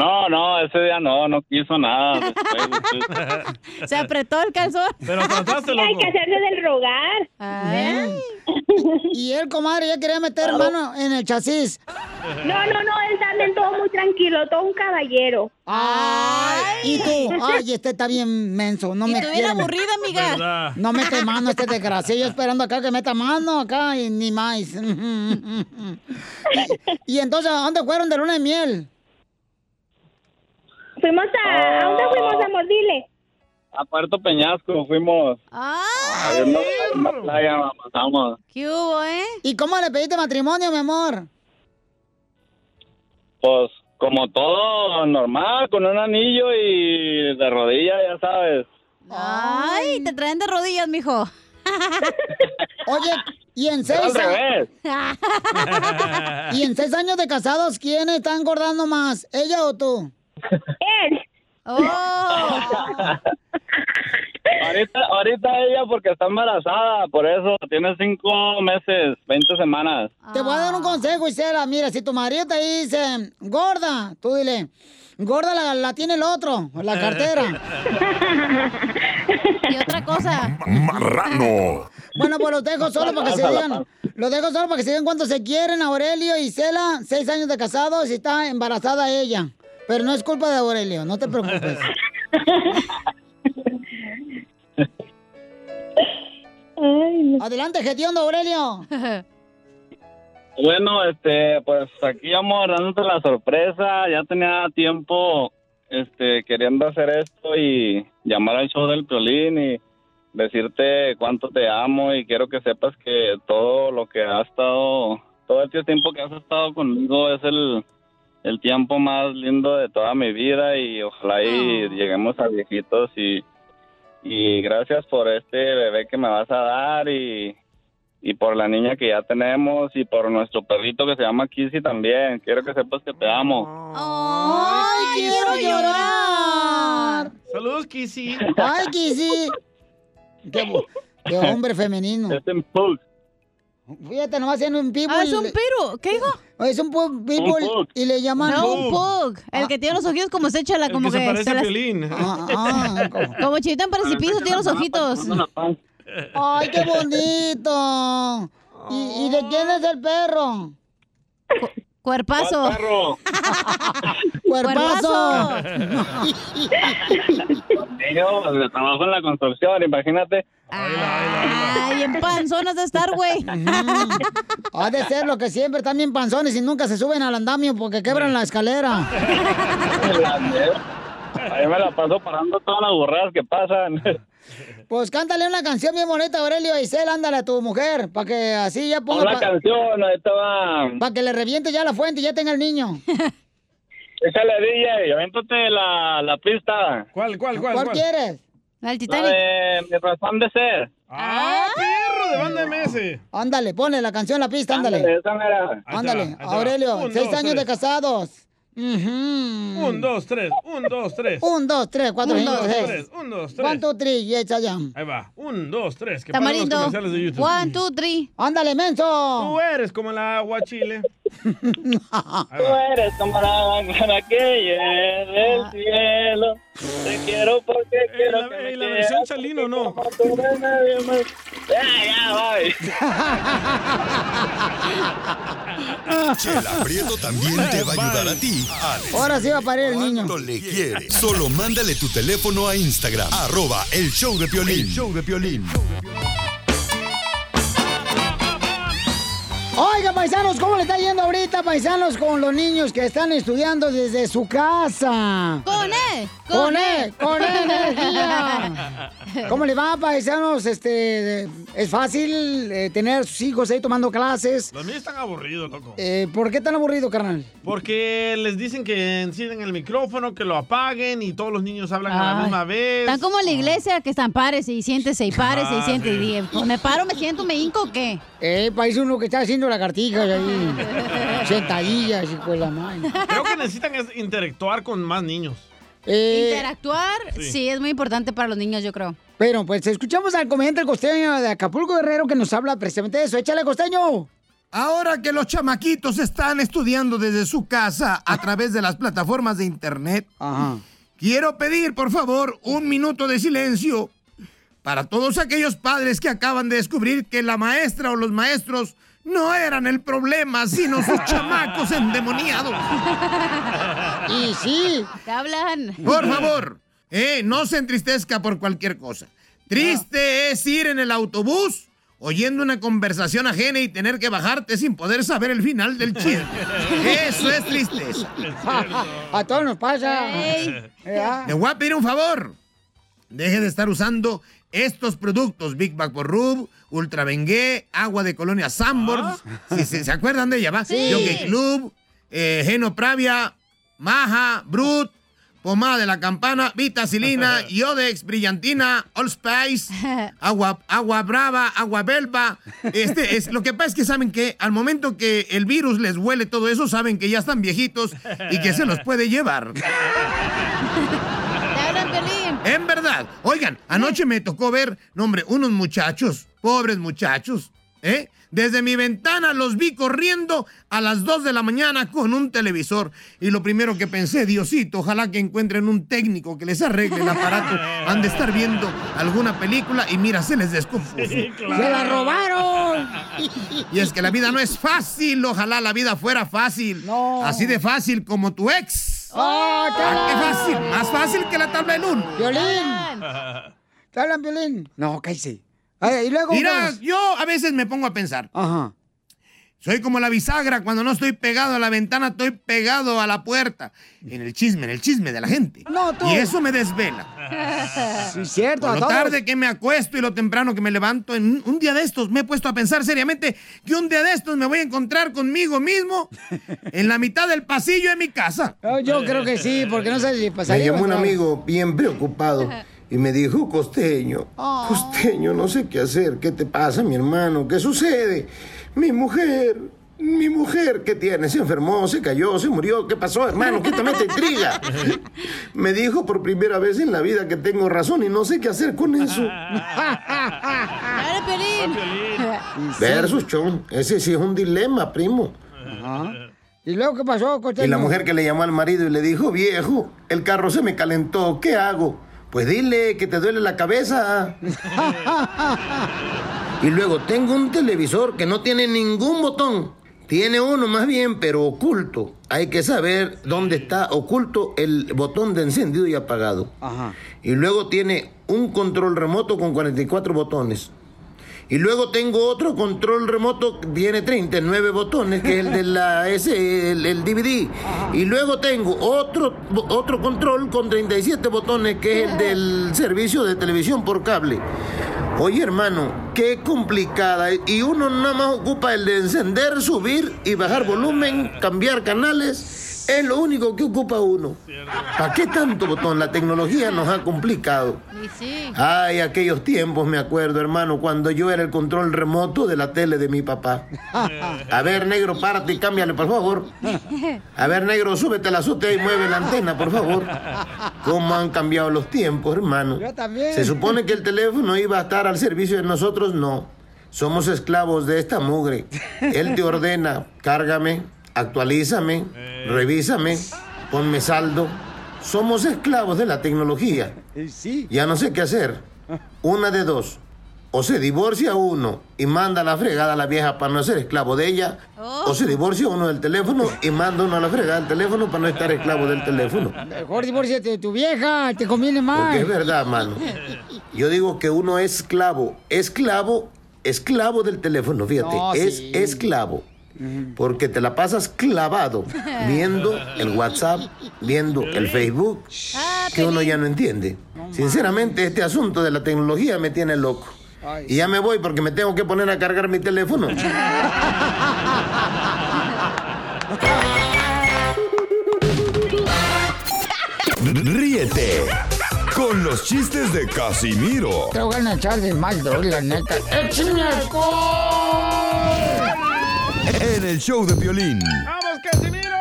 No, no, ese día no, no quiso nada. después, Se apretó el calzón. Pero trataste, Hay loco. que hacerse del rogar. Ay. Y él, comadre, ya quería meter mano en el chasis. No, no, no, él también todo muy tranquilo, todo un caballero. Ay, y tú, ay, este está bien menso, no Y me tú bien aburrida, amiga. ¿Verdad? No mete mano este desgraciado, yo esperando acá que meta mano acá y ni más. y, y entonces, ¿a dónde fueron de luna de miel? Fuimos a... ¿A dónde fuimos, amor? Dile. A Puerto Peñasco fuimos. Ay, A una, una playa, pasamos. ¿qué hubo, eh? ¿Y cómo le pediste matrimonio, mi amor? Pues como todo normal, con un anillo y de rodilla, ya sabes. Ay, te traen de rodillas, mijo. Oye, y en seis años, y en seis años de casados, ¿quién está engordando más? ¿Ella o tú? Él. Oh. Ahorita, ahorita ella porque está embarazada, por eso tiene cinco meses, 20 semanas. Te voy a dar un consejo, Isela. Mira, si tu marido te dice, gorda, tú dile, gorda la, la tiene el otro, la cartera. Y otra cosa. Marrano. Bueno, pues los dejo solo para que se digan, los dejo solo para que se digan cuánto se quieren, Aurelio y Isela, seis años de casados y está embarazada ella. Pero no es culpa de Aurelio, no te preocupes. Ay, no. Adelante, Gediondo Aurelio. Bueno, este, pues aquí vamos dándote la sorpresa. Ya tenía tiempo, este, queriendo hacer esto y llamar al show del Piolín y decirte cuánto te amo y quiero que sepas que todo lo que ha estado, todo este tiempo que has estado conmigo es el, el tiempo más lindo de toda mi vida y ojalá y lleguemos a viejitos y, y gracias por este bebé que me vas a dar y, y por la niña que ya tenemos y por nuestro perrito que se llama Kissy también. Quiero que sepas que te amo. ¡Ay, quiero llorar! Saludos, Kissy. ¡Ay, Kissy! Qué, hombre femenino. Es un pug. Fíjate, nomás haciendo un pitbull. Ah, es un piro. ¿Qué dijo? Es un pug. y le llaman... No, un pug. El que tiene los ojitos como se echa la, como que se parece a las- Piolín. Ah, ah, como- Como chivito en precipicio tiene los ojitos. ¡Ay, qué bonito! ¿Y, y de quién es el perro? Cuerpazo. ¡Cuerpazo! Yo trabajo en la construcción, imagínate. Ay, en panzonas de estar, güey. Ha de ser lo que siempre, están bien panzones y nunca se suben al andamio porque quebran la escalera. Ahí me la paso parando todas las burradas que pasan. Pues cántale una canción bien bonita, Aurelio Isel, ándale a tu mujer, para que así ya ponga... Una pa- canción, ahí estaba. Para que le reviente ya la fuente y ya tenga el niño. Échale DJ, avéntate la, la pista. ¿Cuál, cuál, ¿Cuál, quieres? La del La de mi razón de ser. ¡Ah, perro de banda MS! Ándale, ponle la canción la pista, ándale. Ándale, esa Ándale. Aurelio, seis años de tres. casados. Un, dos, tres. Un, dos, tres. Un, dos, tres, cuatro, Un, cinco, dos, seis. tres. Un, dos, tres. One, two, three, y echa ya. Ahí va. Un, dos, tres. Que paren los Tamarindo. comerciales de YouTube. One, two, three. Ándale, menso. Tú eres como el agua chile. Tú eres como la mañana que llega del cielo. Te quiero porque quiero que me ¿Y la quieras. versión chalino no? Ya, ya, Prieto también te va a ayudar a ti Ahora sí va a parir el niño. le quieres. Solo mándale tu teléfono a Instagram, arroba el show de Piolín. El show de Piolín. Oiga, paisanos, ¿cómo le está yendo ahorita, paisanos, con los niños que están estudiando desde su casa? Con E. Con E, con E energía. ¿Cómo le va, paisanos? Este, ¿Es fácil eh, tener a sus hijos ahí tomando clases? Los míos están aburridos, loco. Eh, ¿Por qué tan aburrido, carnal? Porque les dicen que encienden el micrófono, que lo apaguen y todos los niños hablan a la Ay. misma vez. Están como en la iglesia que están párese y siéntese y párese y Ah, siéntese. sí. Y pues, me paro, me siento, me hinco o qué. Eh, país uno que está haciendo lagartijas ahí. Sentadillas y pues la madre. Creo que necesitan es interactuar con más niños. Eh, Interactuar, Sí. sí. es muy importante para los niños, yo creo. Pero pues escuchamos al comediante el costeño de Acapulco Guerrero que nos habla precisamente de eso. Échale, costeño. Ahora que los chamaquitos están estudiando desde su casa a través de las plataformas de internet, quiero pedir, por favor, un minuto de silencio para todos aquellos padres que acaban de descubrir que la maestra o los maestros no eran el problema, sino sus chamacos endemoniados. Y sí. ¿Qué hablan? Por favor, eh, no se entristezca por cualquier cosa. Triste es ir en el autobús oyendo una conversación ajena y tener que bajarte sin poder saber el final del chiste. Eso es tristeza. A todos nos pasa. Le voy a pedir un favor. Deje de estar usando estos productos, Big Bag por Rub, Ultra Bengué, agua de colonia Sambors. Si se, se acuerdan de ella, ¿va? Sí. Jockey Club, eh, Geno Pravia, Maja, Brut, Pomada de la Campana, Vitacilina, Yodex, Brillantina, Allspice, agua, agua Brava, Agua Belva. Este, es, lo que pasa es que saben que al momento que el virus les huele todo eso, saben que ya están viejitos y que se los puede llevar. ¿Te hablan, Piolín? En verdad. Oigan, anoche me tocó ver, no hombre, unos muchachos, pobres muchachos, ¿eh? Desde mi ventana los vi corriendo a las 2 de la mañana con un televisor. Y lo primero que pensé, Diosito, ojalá que encuentren un técnico que les arregle el aparato. Han de estar viendo alguna película y mira, se les descompuso. ¡Se la robaron! Y es que la vida no es fácil, ojalá la vida fuera fácil. Así de fácil como tu ex. ¡Oh, te Ah, ¡Qué fácil! Más fácil que la tabla del uno. ¡Violín! ¿Te hablan, Violín? No, cállese. Y luego, Mira, pues. yo a veces me pongo a pensar. Ajá. Soy como la bisagra, cuando no estoy pegado a la ventana, estoy pegado a la puerta. En el chisme, en el chisme de la gente. No, tú. Y eso me desvela. Sí, cierto. Por a lo todos. tarde que me acuesto y lo temprano que me levanto, en un- día de estos me he puesto a pensar seriamente que un día de estos me voy a encontrar conmigo mismo en la mitad del pasillo de mi casa. Yo creo que sí, porque no sé si Me pasaría. llamó un amigo bien preocupado y me dijo, Costeño, Oh. Costeño, no sé qué hacer, ¿qué te pasa, mi hermano? ¿Qué sucede? Mi mujer, mi mujer, ¿qué tiene? Se enfermó, se cayó, se murió, ¿qué pasó, hermano? Quítame esta intriga. Me dijo por primera vez en la vida que tengo razón y no sé qué hacer con eso. Versus, Chon, ese sí es un dilema, primo. ¿Y luego qué pasó, Costeño? Y la mujer que le llamó al marido y le dijo, viejo, el carro se me calentó, ¿qué hago? Pues dile que te duele la cabeza. y luego tengo un televisor que no tiene ningún botón. Tiene uno más bien, pero oculto. Hay que saber dónde está oculto el botón de encendido y apagado. Ajá. Y luego tiene un control remoto con 44 botones. Y luego tengo otro control remoto que tiene 39 botones, que es el de la el, el DVD. Y luego tengo otro, otro control con 37 botones, que es el del servicio de televisión por cable. Oye, hermano, qué complicada. Y uno nada más ocupa el de encender, subir y bajar volumen, cambiar canales. Es lo único que ocupa uno. ¿Para qué tanto botón? La tecnología nos ha complicado. Ay, aquellos tiempos, me acuerdo, hermano, cuando yo era el control remoto de la tele de mi papá. A ver, negro, párate y cámbiale, por favor. A ver, negro, súbete la azotea y mueve la antena, por favor. ¿Cómo han cambiado los tiempos, hermano? Yo también. Se supone que el teléfono iba a estar al servicio de nosotros, no. Somos esclavos de esta mugre. Él te ordena, cárgame, actualízame, revísame, ponme saldo. Somos esclavos de la tecnología. Sí. Ya no sé qué hacer. Una de dos. O se divorcia uno y manda a la fregada a la vieja para no ser esclavo de ella, o se divorcia uno del teléfono y manda uno a la fregada del teléfono para no estar esclavo del teléfono. Mejor divórciate de tu vieja, te conviene más. Porque es verdad, mano. Yo digo que uno es esclavo, esclavo, esclavo del teléfono, fíjate, No, es sí. esclavo. Porque te la pasas clavado viendo el WhatsApp, viendo el Facebook, que uno ya no entiende. Sinceramente, este asunto de la tecnología me tiene loco. Y ya me voy porque me tengo que poner a cargar mi teléfono. Ríete con los chistes de Casimiro Te voy a echar de mal, la neta. ¡Échame alcohol! En el show de violín. ¡Vamos, Casimiro!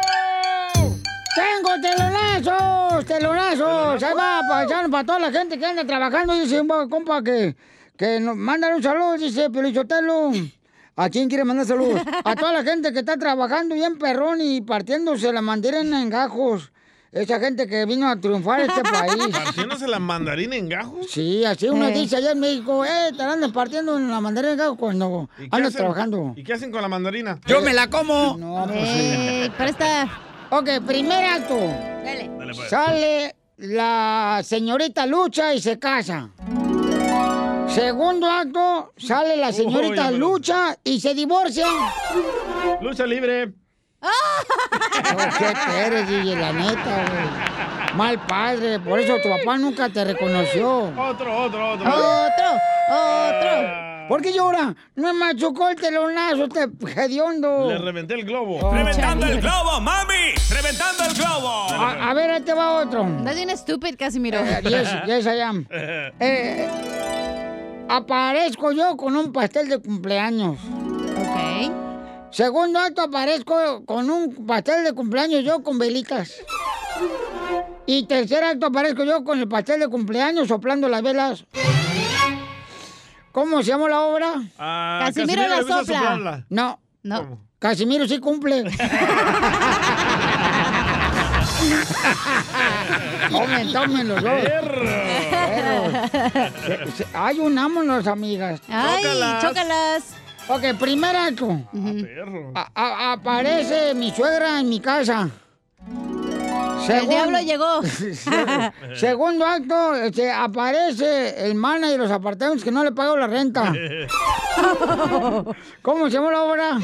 ¡Tengo telonazos! ¡Telonazos! Ahí va, paisano, para toda la gente que anda trabajando. Dice un compa que, que nos mandan un saludo, dice Pelichotelo. ¿A quién quiere mandar saludos? A toda la gente que está trabajando bien perrón y partiéndose la mandarina en gajos. Esa gente que vino a triunfar este país. ¿Partiéndose la mandarina en gajos? Sí, así uno Eh. dice allá en México, eh, te andan partiendo en la mandarina en gajos cuando ¿Y qué andas trabajando. ¿Y qué hacen con la mandarina? ¡Yo me la como! No, pues Eh, sí. presta. Ok, primer acto. Dale. pues. Sale la señorita Lucha y se casa. Segundo acto, sale la señorita Lucha y se divorcia. Lucha libre. Oh, ¿Qué te eres, DJ? La neta, güey. Mal padre, por eso tu papá nunca te reconoció. Otro, otro, otro. Otro, otro. ¿Por qué llora? No me machucó el telonazo, este hediondo. Le reventé el globo. Oh, ¡Reventando el globo, mami! ¡Reventando el globo! A, a ver, ahí te va otro. Estás bien estúpido, Casimiro. Eh, yes, yes, I am. Eh, aparezco yo con un pastel de cumpleaños. Ok. Segundo acto, aparezco con un pastel de cumpleaños yo con velitas. Y tercer acto, aparezco yo con el pastel de cumpleaños soplando las velas. ¿Cómo se llama la obra? Ah, Casimiro Casimiro la sopla. No. No. Casimiro sí cumple. tomen, tomen los dos. Se- Ay, unámonos, amigas. Ay, Chócalas. chócalas. Ok, primer acto. A- a- aparece mi suegra en mi casa. El diablo llegó. Segundo acto, este, aparece el manager de los apartamentos que no le pagó la renta. ¿Cómo se llama la obra?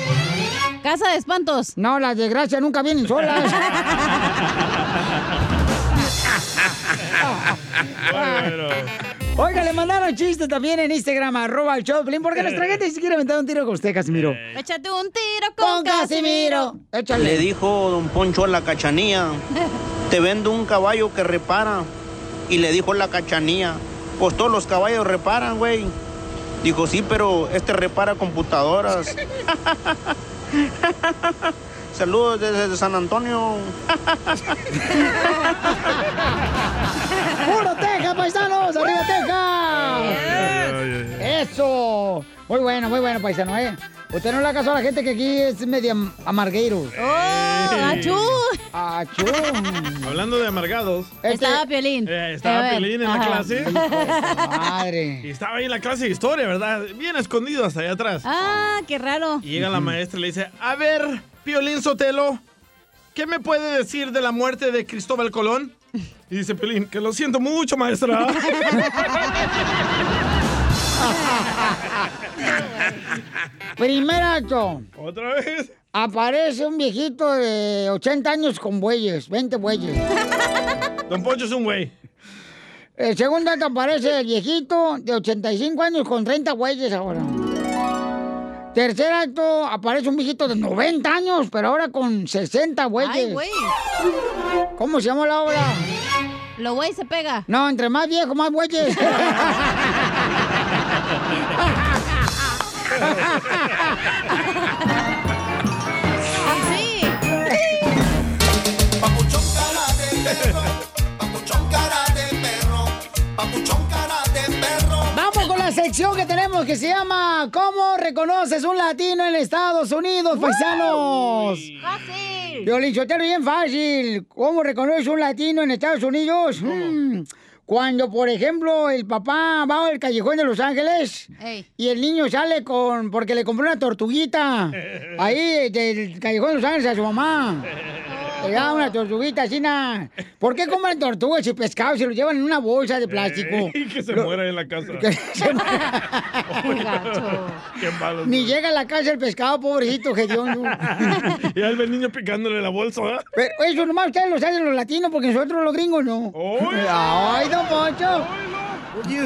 Casa de espantos. No, las desgracias nunca vienen solas. Oiga, le mandaron chistes también en Instagram, arroba el Piolín, porque nuestra gente si quiere aventar un tiro con usted, Casimiro. Échate un tiro con, Con Casimiro. Casimiro. Échale. Le dijo don Poncho a la cachanía, te vendo un caballo que repara. Y le dijo la cachanía, pues todos los caballos reparan, güey. Dijo, sí, pero este repara computadoras. Saludos desde San Antonio. ¡Puro Texas, paisanos! ¡Arriba Texas! ¡Eso! Muy bueno, muy bueno, paisano, ¿eh? Usted no le haga caso a la gente que aquí es media amargueiro. ¡Oh, achú! ¡Achú! Hablando de amargados. Estaba Piolín. Eh, estaba Piolín en la clase. Madre. Y estaba ahí en la clase de historia, ¿verdad? Bien escondido hasta allá atrás. Ah, qué raro. Y llega la maestra y le dice, a ver, Piolín Sotelo, ¿qué me puede decir de la muerte de Cristóbal Colón? Y dice Piolín, que lo siento mucho, maestra. Primer acto. ¿Otra vez? Aparece un viejito de 80 años con bueyes, 20 bueyes. Don Poncho es un güey. El segundo acto aparece el viejito de 85 años con 30 bueyes ahora. Tercer acto aparece un viejito de 90 años, pero ahora con 60 bueyes. Ay, güey. ¿Cómo se llama la obra? Lo güey se pega. No, entre más viejo, más bueyes. tenemos que se llama ¿Cómo reconoces un latino en Estados Unidos, paisanos? Fácil. Violín Sotelo, bien fácil. ¿Cómo reconoces un latino en Estados Unidos? Mm, Cuando, por ejemplo, el papá va al callejón de Los Ángeles Ey. y el niño sale con porque le compró una tortuguita ahí del callejón de Los Ángeles a su mamá. Le da una tortuguita así, na. ¿Por qué comen tortugas y pescados si los llevan en una bolsa de plástico? Y que se Lo- muera en la casa. que se Qué malo. Ni llega a la casa el pescado, pobrecito, hediondo. Y ahí ve el niño picándole la bolsa, ¿verdad? Pero eso nomás ustedes lo saben los latinos, porque nosotros los gringos no. ¡Ay, don Poncho!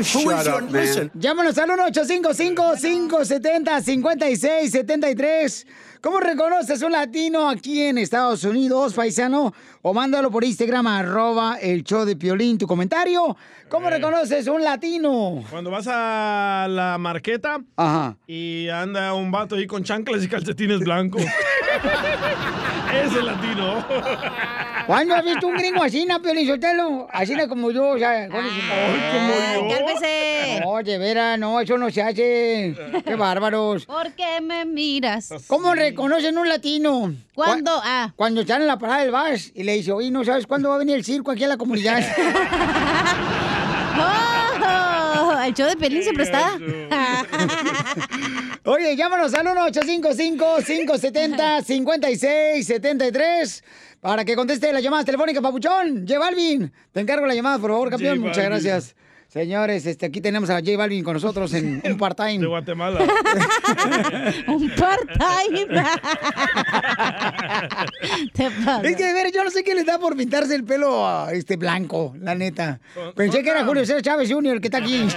shut up, man. Llámanos al 1-855-570-5673. ¿Cómo reconoces un latino aquí en Estados Unidos, paisano? O mándalo por Instagram, arroba el show de Piolín, tu comentario. ¿Cómo reconoces un latino? Cuando vas a la marqueta Ajá. y anda un vato ahí con chanclas y calcetines blancos. Ese latino. ¿Cuándo has visto un gringo así, na, Piolín Sotelo? Así como yo, o sea, con ese- como yo. Cálmese. No, de veras, no, eso no se hace. Qué bárbaros. ¿Por qué me miras? ¿Cómo reconocen un latino? ¿Cuándo? Cu- Ah. Cuando están en la parada del bus y le dice, oye, ¿no sabes cuándo va a venir el circo aquí a la comunidad? ¡Oh! El show de Pelín siempre está. Oye, llámanos al 1-855-570-5673 para que conteste las llamadas telefónicas, papuchón. J Balvin, te encargo la llamada, por favor, campeón. Muchas gracias. Señores, este, aquí tenemos a J Balvin con nosotros en un part-time. De Guatemala. Un part-time. Es que de veras, yo no sé qué les da por pintarse el pelo a este blanco, la neta. Pensé que era Julio César Chávez Jr. el que está aquí.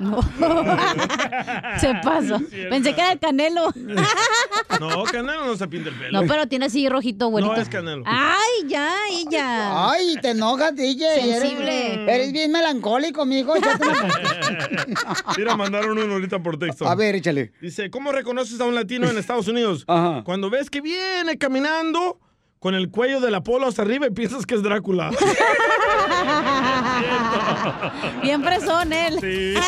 No. Se pasó. Pensé que era el Canelo. No, Canelo no se pinta el pelo. No, pero tiene así rojito bonito. No es Canelo. Ay, ya, ella. Ay, te enojas, DJ. Sensible. Eres, eres bien melancólico, mijo. Mira, mandaron uno ahorita por texto. A ver, échale. Dice, ¿cómo reconoces a un latino en Estados Unidos? Ajá. Cuando ves que viene caminando con el cuello del Apolo hasta arriba y piensas que es Drácula. Bien fresón él. Sí.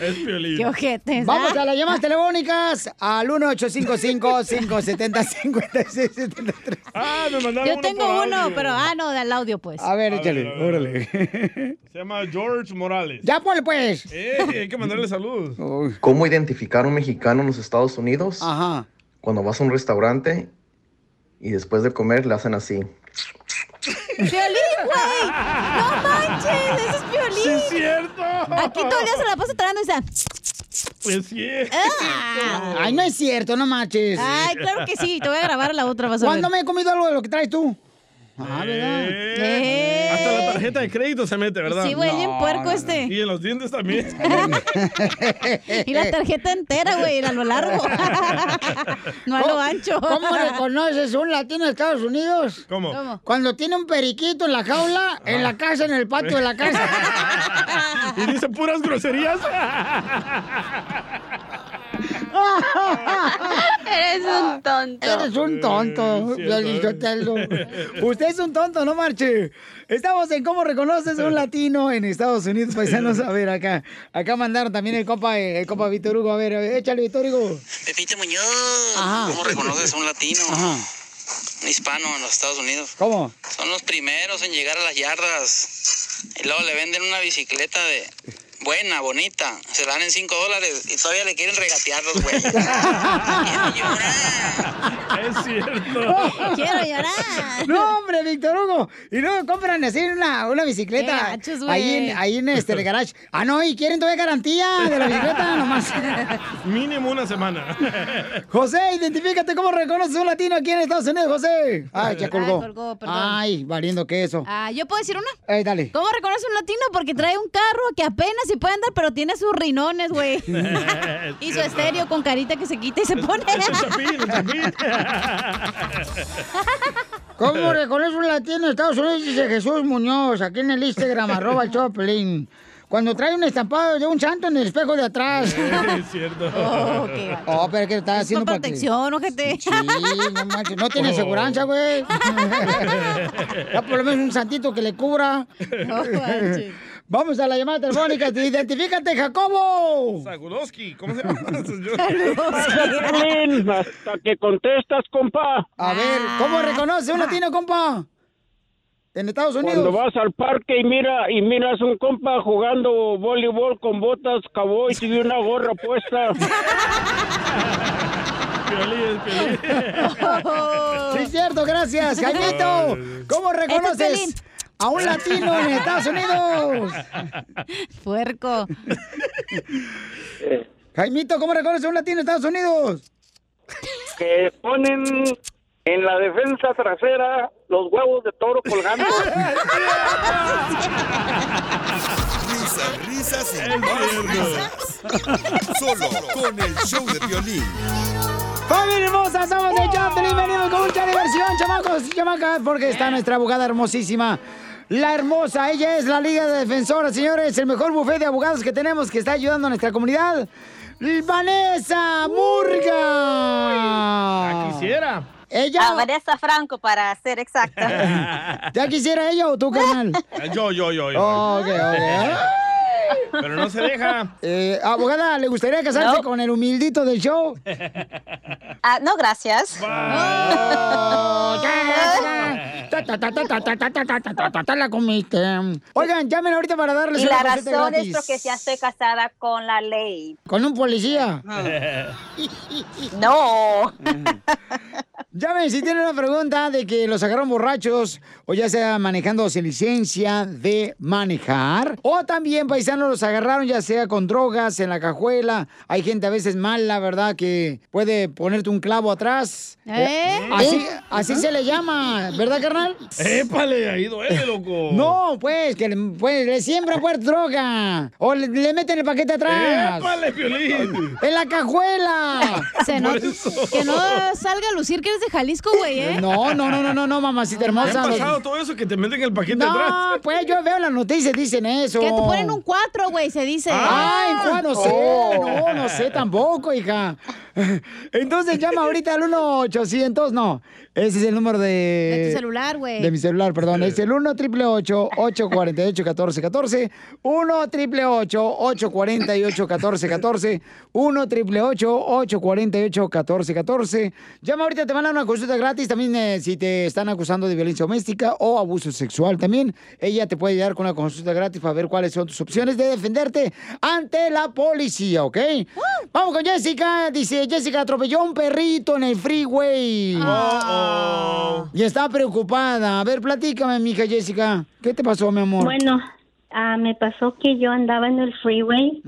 es Piolín. Qué ojetes. Vamos ¿ah? a las llamadas telefónicas al 1-855-570-5673. Ah, me mandaron Yo uno tengo por uno, audio. pero ah, no, del audio, pues. A ver, échale, a ver, a ver. órale. Se llama George Morales. Ya ponle, pues. Eh, hay que mandarle saludos. ¿Cómo identificar a un mexicano en los Estados Unidos? Ajá. Cuando vas a un restaurante y después de comer le hacen así. ¡Violín, güey! ¡No manches! ¡Eso es violín! ¡Sí es cierto! Aquí todo el día se la pasa tragando y dice... Es cierto. Ay, no es cierto, no marches. Ay, claro que sí. Te voy a grabar a la otra, vas a ver. ¿Cuándo me he comido algo de lo que traes tú? Ah, ¿verdad? Eh, Hasta la tarjeta de crédito se mete, ¿verdad? Sí, güey, bien puerco este. Y en los dientes también. Y la tarjeta entera, güey, a lo largo. no a lo ancho. ¿Cómo reconoces un latino de Estados Unidos? ¿Cómo? ¿Cómo? Cuando tiene un periquito en la jaula, en la casa, en el patio de la casa. y dice puras groserías. Eres un tonto. Eres un tonto, Sotelo. Usted es un tonto, no marche. Estamos en cómo reconoces a un latino en Estados Unidos, paisanos. A ver, acá. Acá mandaron también el copa, el copa Víctor Hugo. A ver, a ver, échale, Víctor Hugo. Pepito Muñoz, Ajá. ¿cómo reconoces a un latino? Un hispano en los Estados Unidos. ¿Cómo? Son los primeros en llegar a las yardas. Y luego le venden una bicicleta de buena, bonita. Se la dan en 5 dólares y todavía le quieren regatear los güeyes. es cierto. Quiero llorar. No, hombre, Víctor Hugo. Y luego compran así una, una bicicleta. Gachos, güey. ahí en, ahí en este el garage. Ah, no, y quieren todavía garantía de la bicicleta nomás. Mínimo una semana. José, identifícate cómo reconoces a un latino aquí en Estados Unidos, José. Ay, ya colgó. Ay, colgó, perdón. Ay, valiendo queso. Ah, ¿yo puedo decir una? Ay, dale. ¿Cómo reconoce un latino? Porque trae un carro que apenas si puede andar, pero tiene sus rinones, güey. y su estéreo con carita que se quita y se pone. ¿Cómo reconoce un latino en Estados Unidos? Dice Jesús Muñoz, aquí en el Instagram, arroba el Choplin. Cuando trae un estampado de un santo en el espejo de atrás. es cierto. Oh, qué gacho. Oh, pero que está haciendo Con para protección, ojete. Sí, no manches, no tiene Oh. aseguranza, güey. Ya por lo menos un santito que le cubra. manches. Vamos a la llamada telefónica. Identifícate, Jacobo. Sagulowski, ¿cómo se llama? Hasta que contestas, compa. A ver, ¿cómo reconoce un latino, compa? En Estados Unidos. Cuando vas al parque y mira y miras un compa jugando voleibol con botas cowboys y una gorra puesta. Sí, es cierto, gracias, Jaimito. ¿Cómo Este es reconoces Piolín. A un latino en Estados Unidos? Puerco. Jaimito, ¿cómo reconoces a un latino en Estados Unidos? que ponen en la defensa trasera los huevos de toro colgando. Risas, risas y más. Solo con el show de violín. ¡Familia hermosa! Somos de Chaplin. Venimos con mucha diversión, chamacos y chamacas, porque está nuestra abogada hermosísima. La hermosa, ella es la Liga de Defensoras, señores, el mejor bufete de abogados que tenemos que está ayudando a nuestra comunidad. Vanessa Murga. Ah, quisiera. Ella. A Vanessa Franco, para ser exacta. ¿Ya quisiera ella o tú, carnal? Yo, yo, yo. yo. Okay, okay. Pero no se deja. Abogada, ¿le gustaría casarse con el humildito del show? Ah, no, gracias. La comiste. Oigan, llamen ahorita para darles Y la razón es porque ya estoy casada con la ley. ¿Con un policía? No. Llamen si tienen una pregunta de que los agarraron borrachos o ya sea manejando sin licencia de manejar. O también, paisanos, los agarraron ya sea con drogas en la cajuela. Hay gente a veces mala, ¿verdad? Que puede ponerte un clavo atrás. ¿Eh? Así, así se le llama, ¿verdad, carnal? Épale, ahí duele, loco. No, pues, que le, pues, le siembran pues droga. O le, le meten el paquete atrás. ¡Épale, Piolín! ¡En la cajuela! Se eso. que no salga a lucir que eres de Jalisco, güey, ¿eh? No, no, no, no, no, no, mamacita ¿Te ha hermosa. pasado todo eso que te meten el paquete No, atrás? pues yo veo las noticias, dicen eso. Que te ponen un 4, güey, se dice. Ay, Juan, no sé, Oh. no, no sé tampoco, hija. Entonces llama ahorita al 1-800, no, ese es el número de... De tu celular, güey. De mi celular, perdón. Es el 1 888 848 1414 1 888 848 1414 1 888 848 1414 Llama ahorita, te van a dar una consulta gratis también eh, si te están acusando de violencia doméstica o abuso sexual también. Ella te puede ayudar con una consulta gratis para ver cuáles son tus opciones de defenderte ante la policía, ¿ok? Vamos con Jessica. Dice, Jessica atropelló a un perrito en el freeway. Y está preocupada. A ver, platícame, mija Jessica. ¿Qué te pasó, mi amor? Bueno, ah, me pasó que yo andaba en el freeway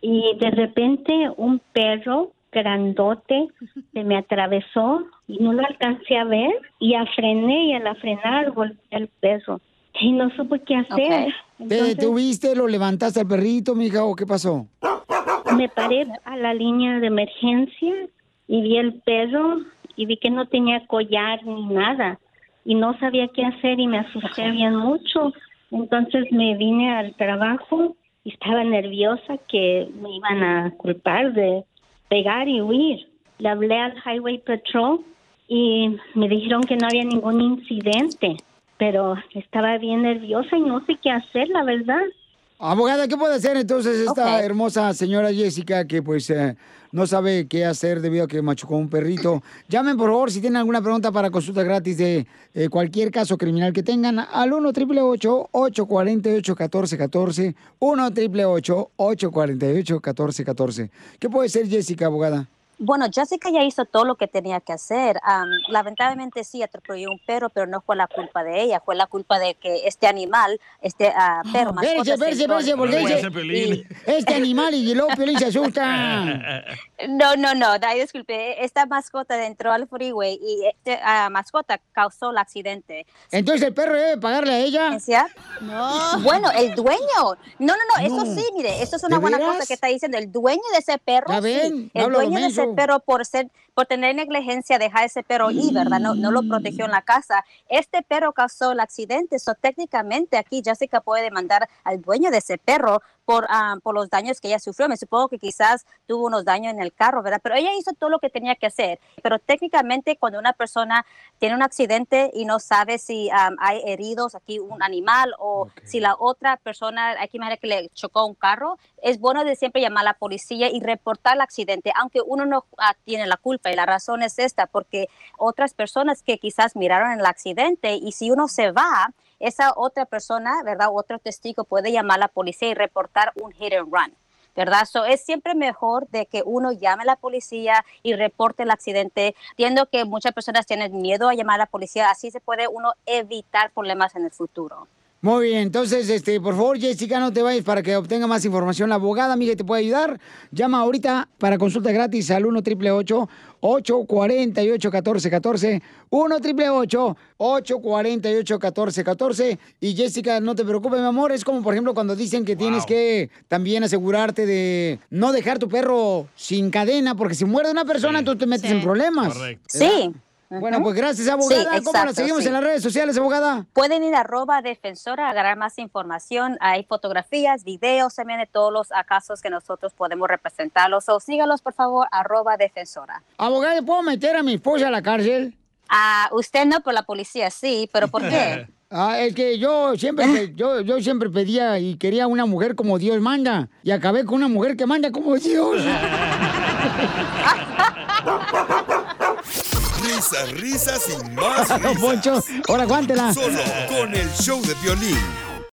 y de repente un perro grandote se me atravesó y no lo alcancé a ver y a frené y al frenar golpeé el perro y no supe qué hacer. ¿Te detuviste, lo levantaste al perrito, mija, o qué pasó? Me paré a la línea de emergencia y vi el perro y vi que no tenía collar ni nada y no sabía qué hacer y me asusté bien mucho. Entonces me vine al trabajo y estaba nerviosa que me iban a culpar de pegar y huir. Le hablé al Highway Patrol y me dijeron que no había ningún incidente, pero estaba bien nerviosa y no sé qué hacer, la verdad. Abogada, ¿qué puede hacer entonces esta hermosa señora Jessica que pues eh, no sabe qué hacer debido a que machucó un perrito? Llamen por favor si tienen alguna pregunta para consulta gratis de eh, cualquier caso criminal que tengan al 1 888 848 1414 1 888 848 1414 ¿Qué puede ser Jessica, abogada? Bueno, Jessica ya hizo todo lo que tenía que hacer. Am, lamentablemente sí atropelló un perro, pero no fue la culpa de ella, fue la culpa de que este animal, este ah, perro, mascota, Espérese, espérese, se entró- espérese, porque dice, este animal y luego Piolín se asusta. No, no, no, ay, disculpe, esta mascota entró al freeway y esta mascota causó el accidente. Entonces el perro debe pagarle a ella. No. Bueno, el dueño. No, no, no, eso No. sí, mire, esto es una ¿De buena veras? cosa que está diciendo. El dueño de ese perro, Ya sí, el dueño de ese menso. perro por tener negligencia, dejar ese perro ahí, ¿verdad? No, no lo protegió en la casa. Este perro causó el accidente, so técnicamente aquí Jessica puede demandar al dueño de ese perro por, ah, por los daños que ella sufrió. Me supongo que quizás tuvo unos daños en el carro, ¿verdad? Pero ella hizo todo lo que tenía que hacer. Pero técnicamente cuando una persona tiene un accidente y no sabe si ah, hay heridos aquí un animal o si la otra persona, hay que imaginar que le chocó un carro, es bueno de siempre llamar a la policía y reportar el accidente, aunque uno no ah, tiene la culpa. Y la razón es esta, porque otras personas que quizás miraron el accidente y si uno se va, esa otra persona, ¿verdad? Otro testigo puede llamar a la policía y reportar un hit and run. ¿verdad? So, es siempre mejor de que uno llame a la policía y reporte el accidente. Entiendo que muchas personas tienen miedo a llamar a la policía, así se puede uno evitar problemas en el futuro. Muy bien, entonces, este, por favor, Jessica, no te vayas para que obtenga más información. La abogada, amiga, te puede ayudar. Llama ahorita para consulta gratis al 1 888 848 1414 1 888 848 1414 Y Jessica, no te preocupes, mi amor. Es como, por ejemplo, cuando dicen que tienes que también asegurarte de no dejar tu perro sin cadena, porque si muerde una persona, tú te metes en problemas. Sí. Bueno, pues gracias, abogada. Sí, ¿Cómo la exacto, seguimos sí. en las redes sociales, abogada? Pueden ir a arroba defensora a agarrar más información. Hay fotografías, videos también de todos los casos que nosotros podemos representarlos. O sígalos, por favor, arroba defensora. Abogada, ¿puedo meter a mi esposa a la cárcel? Ah, usted no, por la policía sí, pero ¿por qué? Ah, es que yo siempre, yo, yo siempre pedía y quería una mujer como Dios manda. Y acabé con una mujer que manda como Dios. Risas, risas y más risas. Poncho, ahora aguántela. Solo con el show de violín.